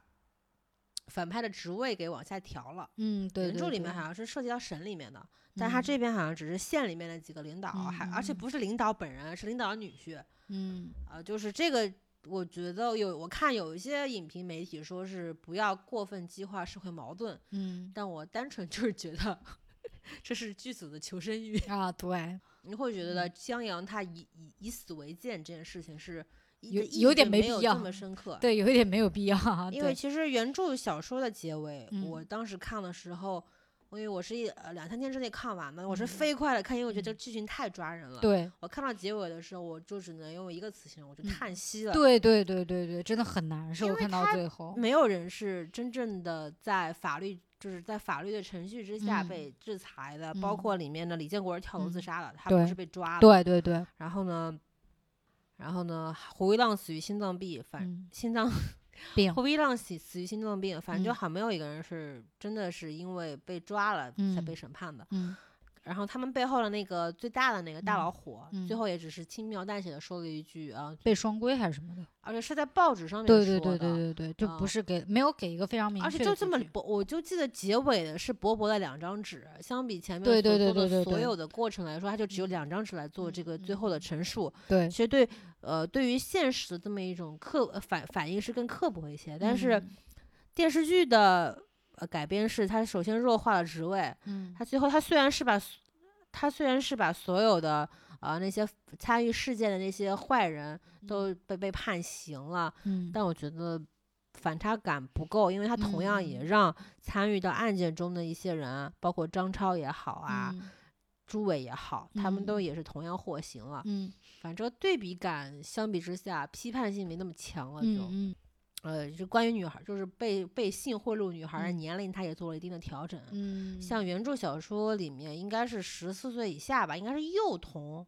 反派的职位给往下调了。嗯，对原著里面好像，是涉及到省里面的，但他嗯这边好像只是县里面的几个领导，嗯还而且嗯不是领导本人，是领导的女婿。嗯啊、就是这个，我觉得有我看有一些影评媒体说是不要过分激化社会矛盾，嗯但我单纯就是觉得 这是剧组的求生欲。啊，对，你会觉得嗯江阳他以以以死为鉴这件事情是有有点没有必要么深刻。对，有一点没有必要啊。因为其实原著小说的结尾，嗯我当时看的时候，因为我是一呃两三天之内看完的，我是嗯飞快的看，因为我觉得这嗯个剧情太抓人了。对我看到结尾的时候，我就只能用一个词形容，我就嗯叹息了。对对对对对，真的很难受。看到最后，没有人是真正的在法律，就是在法律的程序之下嗯。被制裁的，包嗯。括里面的李建国是跳楼自嗯。杀的，他不是被抓了。对。对对，然后呢，然后呢，胡一浪死于心脏病，反、嗯，心脏 病，胡一浪死死于心脏病，反正就嗯。好像没有一个人是真的是因为被抓了才嗯。被审判的。嗯然后他们背后的那个最大的那个大嗯老虎，嗯最后也只是轻描淡写的说了一句啊，被双规还是什么的？而且是在报纸上面对说的。对对对对对，就不啊是给没有给一个非常明确而且就这么薄，我就记得结尾的是薄薄的两张纸，相比前面对对所做的对对对对所有的过程来说，它就只有两张纸来做这个最后的陈述。对其，实对呃对于现实的这么一种刻呃反反应是更刻薄一些，但是嗯电视剧的呃改编是他首先弱化了职位，嗯它最后他虽然是把所它虽然是把所有的呃那些参与事件的那些坏人都被被判刑了，嗯，但我觉得反差感不够，因为他同样也嗯让参与到案件中的一些人，包括张超也好啊，嗯朱伟也好，他们都嗯也是同样获刑了。嗯反正对比感相比之下，批判性没那么强了就。嗯嗯呃，就关于女孩，就是被被性贿赂女孩的嗯年龄，他也做了一定的调整。嗯，像原著小说里面应该是十四岁以下吧，应该是幼童。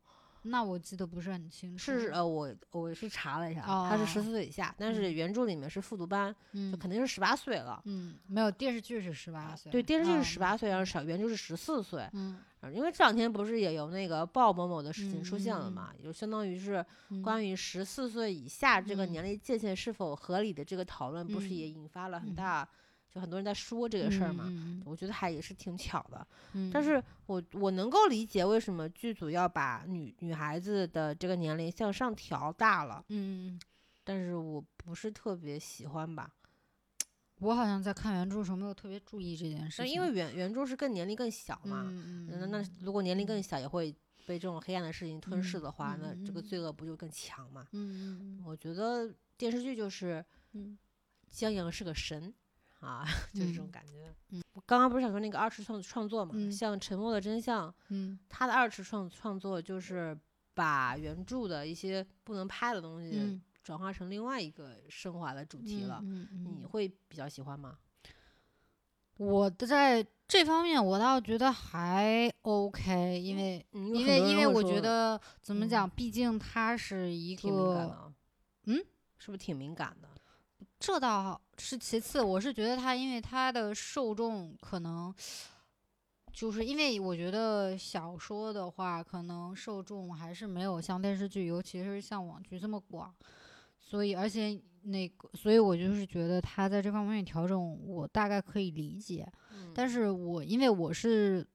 那我记得不是很清楚，是呃，我我是查了一下，他是十哦。四岁以下，但是嗯原著里面是复读班，就嗯。肯定是十八岁了。嗯，没有电视剧是十八岁，对，电视剧是嗯十八岁，然后小原著是十四岁。嗯。啊因为这两天不是也有那个鲍某某的事情出现了嘛，就相当于是嗯。关于十四岁以下这个嗯。年龄界限是否合理的这个讨论，不是也引发了很大，就很多人在说这个事儿嘛。嗯我觉得还也是挺巧的，嗯，但是我我能够理解为什么剧组要把女女孩子的这个年龄向上调大了，嗯，但是我不是特别喜欢吧。我好像在看原著的时候没有特别注意这件事情，因为原原著是更年龄更小嘛，嗯那那如果年龄更小也会被这种黑暗的事情吞噬的话，那这个嗯。罪恶不就更强嘛？我觉得电视剧就是嗯。江阳是个神啊，就是这种嗯感觉。嗯我刚刚不是想说那个二次创创作嘛，嗯像《沉默的真相》，嗯他的二次创创作就是把原著的一些不能拍的东西嗯转化成另外一个升华的主题了。嗯嗯你会比较喜欢吗？我的在这方面我倒觉得还 OK，因为嗯因为因为我觉得得怎么嗯讲，毕竟它是一个，啊，嗯，是不是挺敏感的？这倒是其次，我是觉得它因为它的受众可能。就是因为我觉得小说的话，可能受众还是没有像电视剧，尤其是像网剧这么广，所以而且那个，所以我就是觉得他在这方面调整，我大概可以理解。嗯但是我因为我是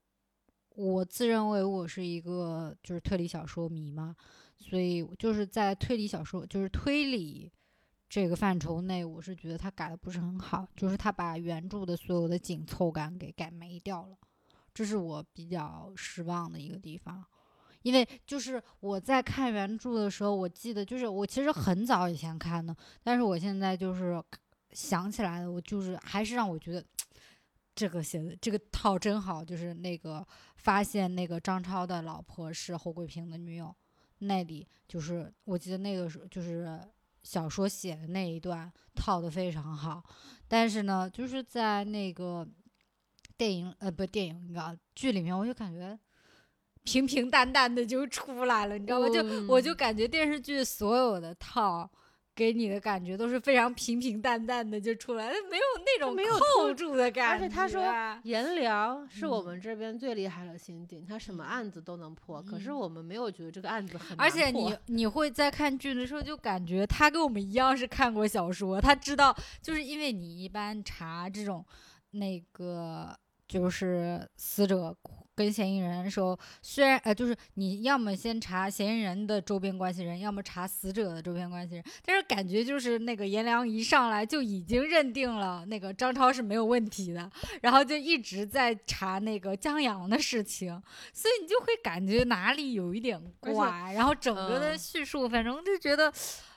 我自认为我是一个就是推理小说迷嘛，所以就是在推理小说就是推理这个范畴内，我是觉得他改的不是很好，就是他把原著的所有的紧凑感给改没掉了，这是我比较失望的一个地方。因为就是我在看原著的时候，我记得就是我其实很早以前看的，但是我现在就是想起来了，我就是还是让我觉得这个写的这个套真好，就是那个发现那个张超的老婆是侯桂平的女友，那里就是我记得那个时候就是小说写的那一段套的非常好，但是呢，就是在那个电影呃不电影啊剧里面，我就感觉。平平淡淡的就出来了，你知道吗？就我就嗯感觉电视剧所有的套给你的感觉都是非常平平淡淡的就出来了，没有那种没有扣住的感觉。而且他说颜良是我嗯们这边最厉害的刑警，他什么案子都能破，可是嗯我们没有觉得这个案子很而且你你会在看剧的时候就感觉他跟我们一样是看过小说，他知道，就是因为你一般查这种那个就是死者跟嫌疑人的时候，虽然呃就是你要么先查嫌疑人的周边关系人，要么查死者的周边关系人，但是感觉就是那个颜良一上来就已经认定了那个张超是没有问题的，然后就一直在查那个江阳的事情，所以你就会感觉哪里有一点怪，然后整个的嗯叙述，反正就觉得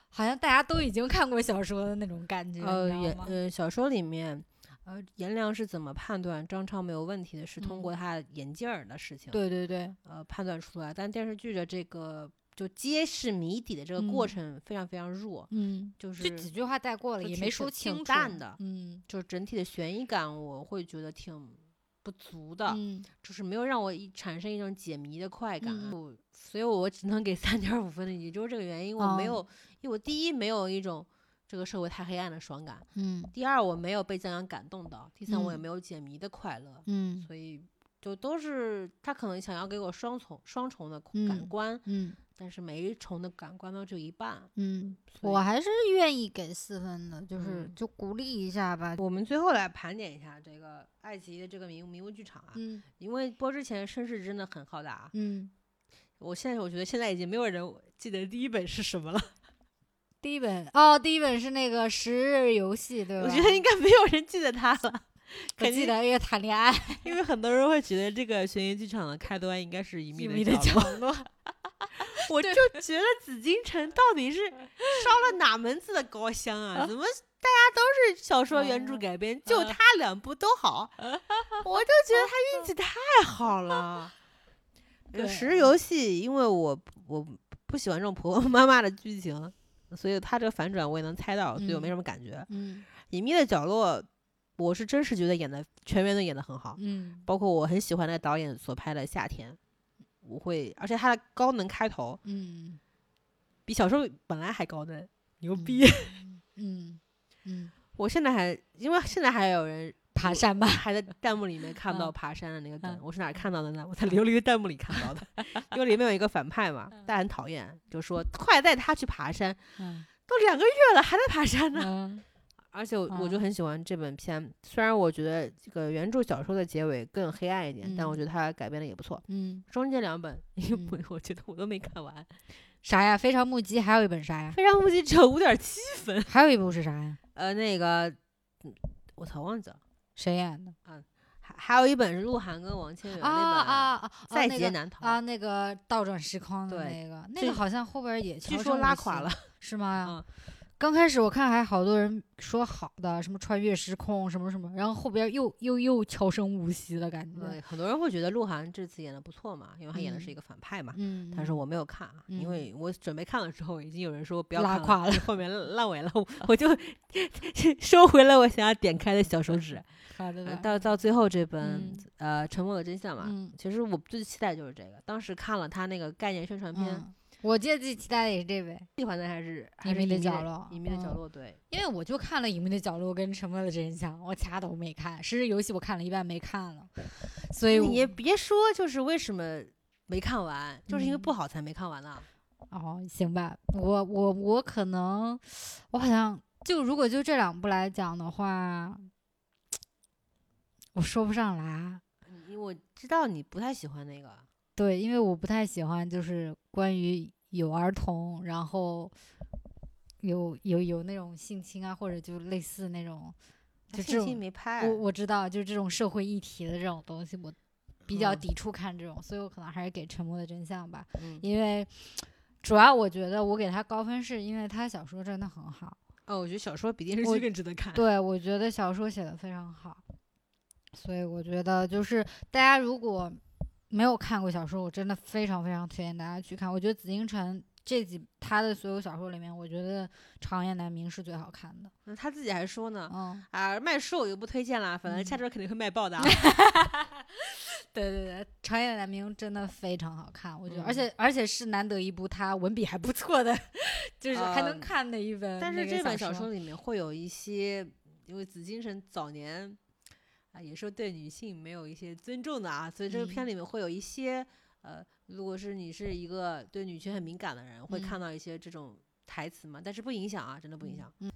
好像大家都已经看过小说的那种感觉，呃，也？呃，小说里面，呃，颜良是怎么判断张超没有问题的？是通嗯过他眼镜儿的事情，对对对，呃，判断出来。但电视剧的这个就揭示谜底的这个过嗯程非常非常弱，嗯，就就是几句话带过了，也没说清楚，淡的嗯就是整体的悬疑感，我会觉得挺不足的，嗯就是没有让我一产生一种解谜的快感。嗯所以我只能给三点五分的，也就是这个原因，我没有，哦因为我第一没有一种这个社会太黑暗的爽感。嗯第二，我没有被江阳感动到；第三，我也嗯没有解谜的快乐。嗯所以就都是他可能想要给我双重双重的感嗯官，嗯但是每一重的感官都只有一半。嗯，我还是愿意给四分的，就是嗯就鼓励一下吧。我们最后来盘点一下这个爱奇艺的这个迷迷雾剧场啊，嗯因为播之前声势真的很浩大啊。嗯，我现在我觉得现在已经没有人记得第一本是什么了，第一本哦，第一本是那个十日游戏，对吧？我觉得应该没有人记得他了。我肯定记得越谈恋爱，因为很多人会觉得这个悬疑剧场的开端应该是《一秘的秘密的角落》，我就觉得紫禁城到底是烧了哪门子的高香啊？怎么大家都是小说原著改编，就他两部都好？我就觉得他运气太好了。对十日游戏，因为我我不喜欢这种婆婆妈妈的剧情，所以他这个反转我也能猜到，所以我没嗯什么感觉。嗯隐秘的角落，我是真实觉得演的全员都演的很好。嗯包括我很喜欢那个导演所拍的《夏天》，我会，而且他的高能开头嗯比小时候本来还高能，牛嗯逼！嗯 嗯，我现在还，因为现在还有人爬山吧。还在弹幕里面看到嗯爬山的那个梗，嗯我是哪看到的呢？我在琉璃的弹幕里看到的，因为里面有一个反派嘛，嗯大家很讨厌，就说快带他去爬山，嗯都两个月了还在爬山呢。嗯而且我我就嗯很喜欢这本片，虽然我觉得这个原著小说的结尾更黑暗一点，但我嗯觉得它改编的也不错。嗯，中间两本，一嗯本我觉得我都没看完，啥呀？非常目击还有一本啥呀？非常目击只有五点七分。还有一部是啥呀？呃，那个，嗯我操，忘记了。谁演的？嗯还还有一本是鹿晗跟王千源啊那本啊啊！在那个劫难逃啊，那个倒转时空的对那个，那个好像后边也据说拉垮了，是吗？嗯刚开始我看还好多人说好的，什么穿越时空什么什么，然后后边又又又悄声无息的感觉。对，很多人会觉得鹿晗这次演的不错嘛，因为他演的是嗯一个反派嘛。嗯，但是我没有看啊，因嗯为我准备看了之后，已经有人说不要看拉垮了后面烂尾了，我我就 收回了我想要点开的小手指。好的呃到到最后这本嗯呃《沉默的真相》嘛，嗯其实我最期待就是这个。当时看了他那个概念宣传片，嗯，我记得最期待的也是这位，喜欢的还是还隐秘的角落隐秘的角嗯落，对。因为我就看了《隐秘的角落》跟《沉默的真相》，我其他都没看。实时游戏我看了一半没看了，所以你也别说，就是为什么没看完，就是因为不嗯好才没看完呢。哦，行吧，我我我可能我好像就如果就这两部来讲的话，我说不上来。我知道你不太喜欢那个，对，因为我不太喜欢就是关于有儿童，然后有有有那种性侵啊，或者就类似那种，就这信息种没拍。我我知道，就是这种社会议题的这种东西，我比较嗯抵触看这种，所以我可能还是给《沉默的真相》吧，嗯因为主要我觉得我给他高分是因为他小说真的很好，哦，我觉得小说比电视剧更值得看。对我觉得小说写的非常好，所以我觉得就是大家如果没有看过小说，我真的非常非常推荐大家去看。我觉得紫禁城这几他的所有小说里面，我觉得《长夜难明》是最好看的。那他自己还说呢，嗯，啊，卖书我就不推荐了，反正下嗯周肯定会卖爆的啊。对对对，《长夜难明》真的非常好看，我觉得，而嗯且而且是难得一部他文笔还不错的，就是还能呃看的一本、但是这本小说说里面会有一些，因为紫禁城早年啊也是对女性没有一些尊重的啊，所以这个片嗯。里面会有一些呃，如果是你是一个对女权很敏感的人，会嗯。看到一些这种台词嘛，但是不影响啊，真的不影响。嗯嗯，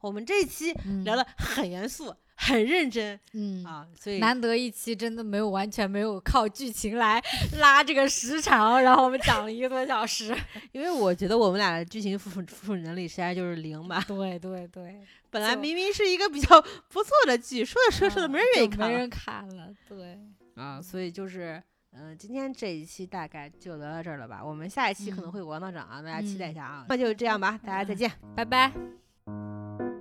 我们这一期嗯聊的很严肃，很认真嗯啊，所以难得一期真的没有完全没有靠剧情来 拉这个时长，然后我们讲了一个多小时。因为我觉得我们俩的剧情复述能力实在就是零吧。对对对，本来明明是一个比较不错的剧，说着说着嗯没人愿意看没人看了。对，啊，所以就是。嗯、今天这一期大概就聊到这儿了吧？我们下一期可能嗯会有王道长啊，大家期待一嗯下啊。那就这样吧，大家再见。拜拜。Bye.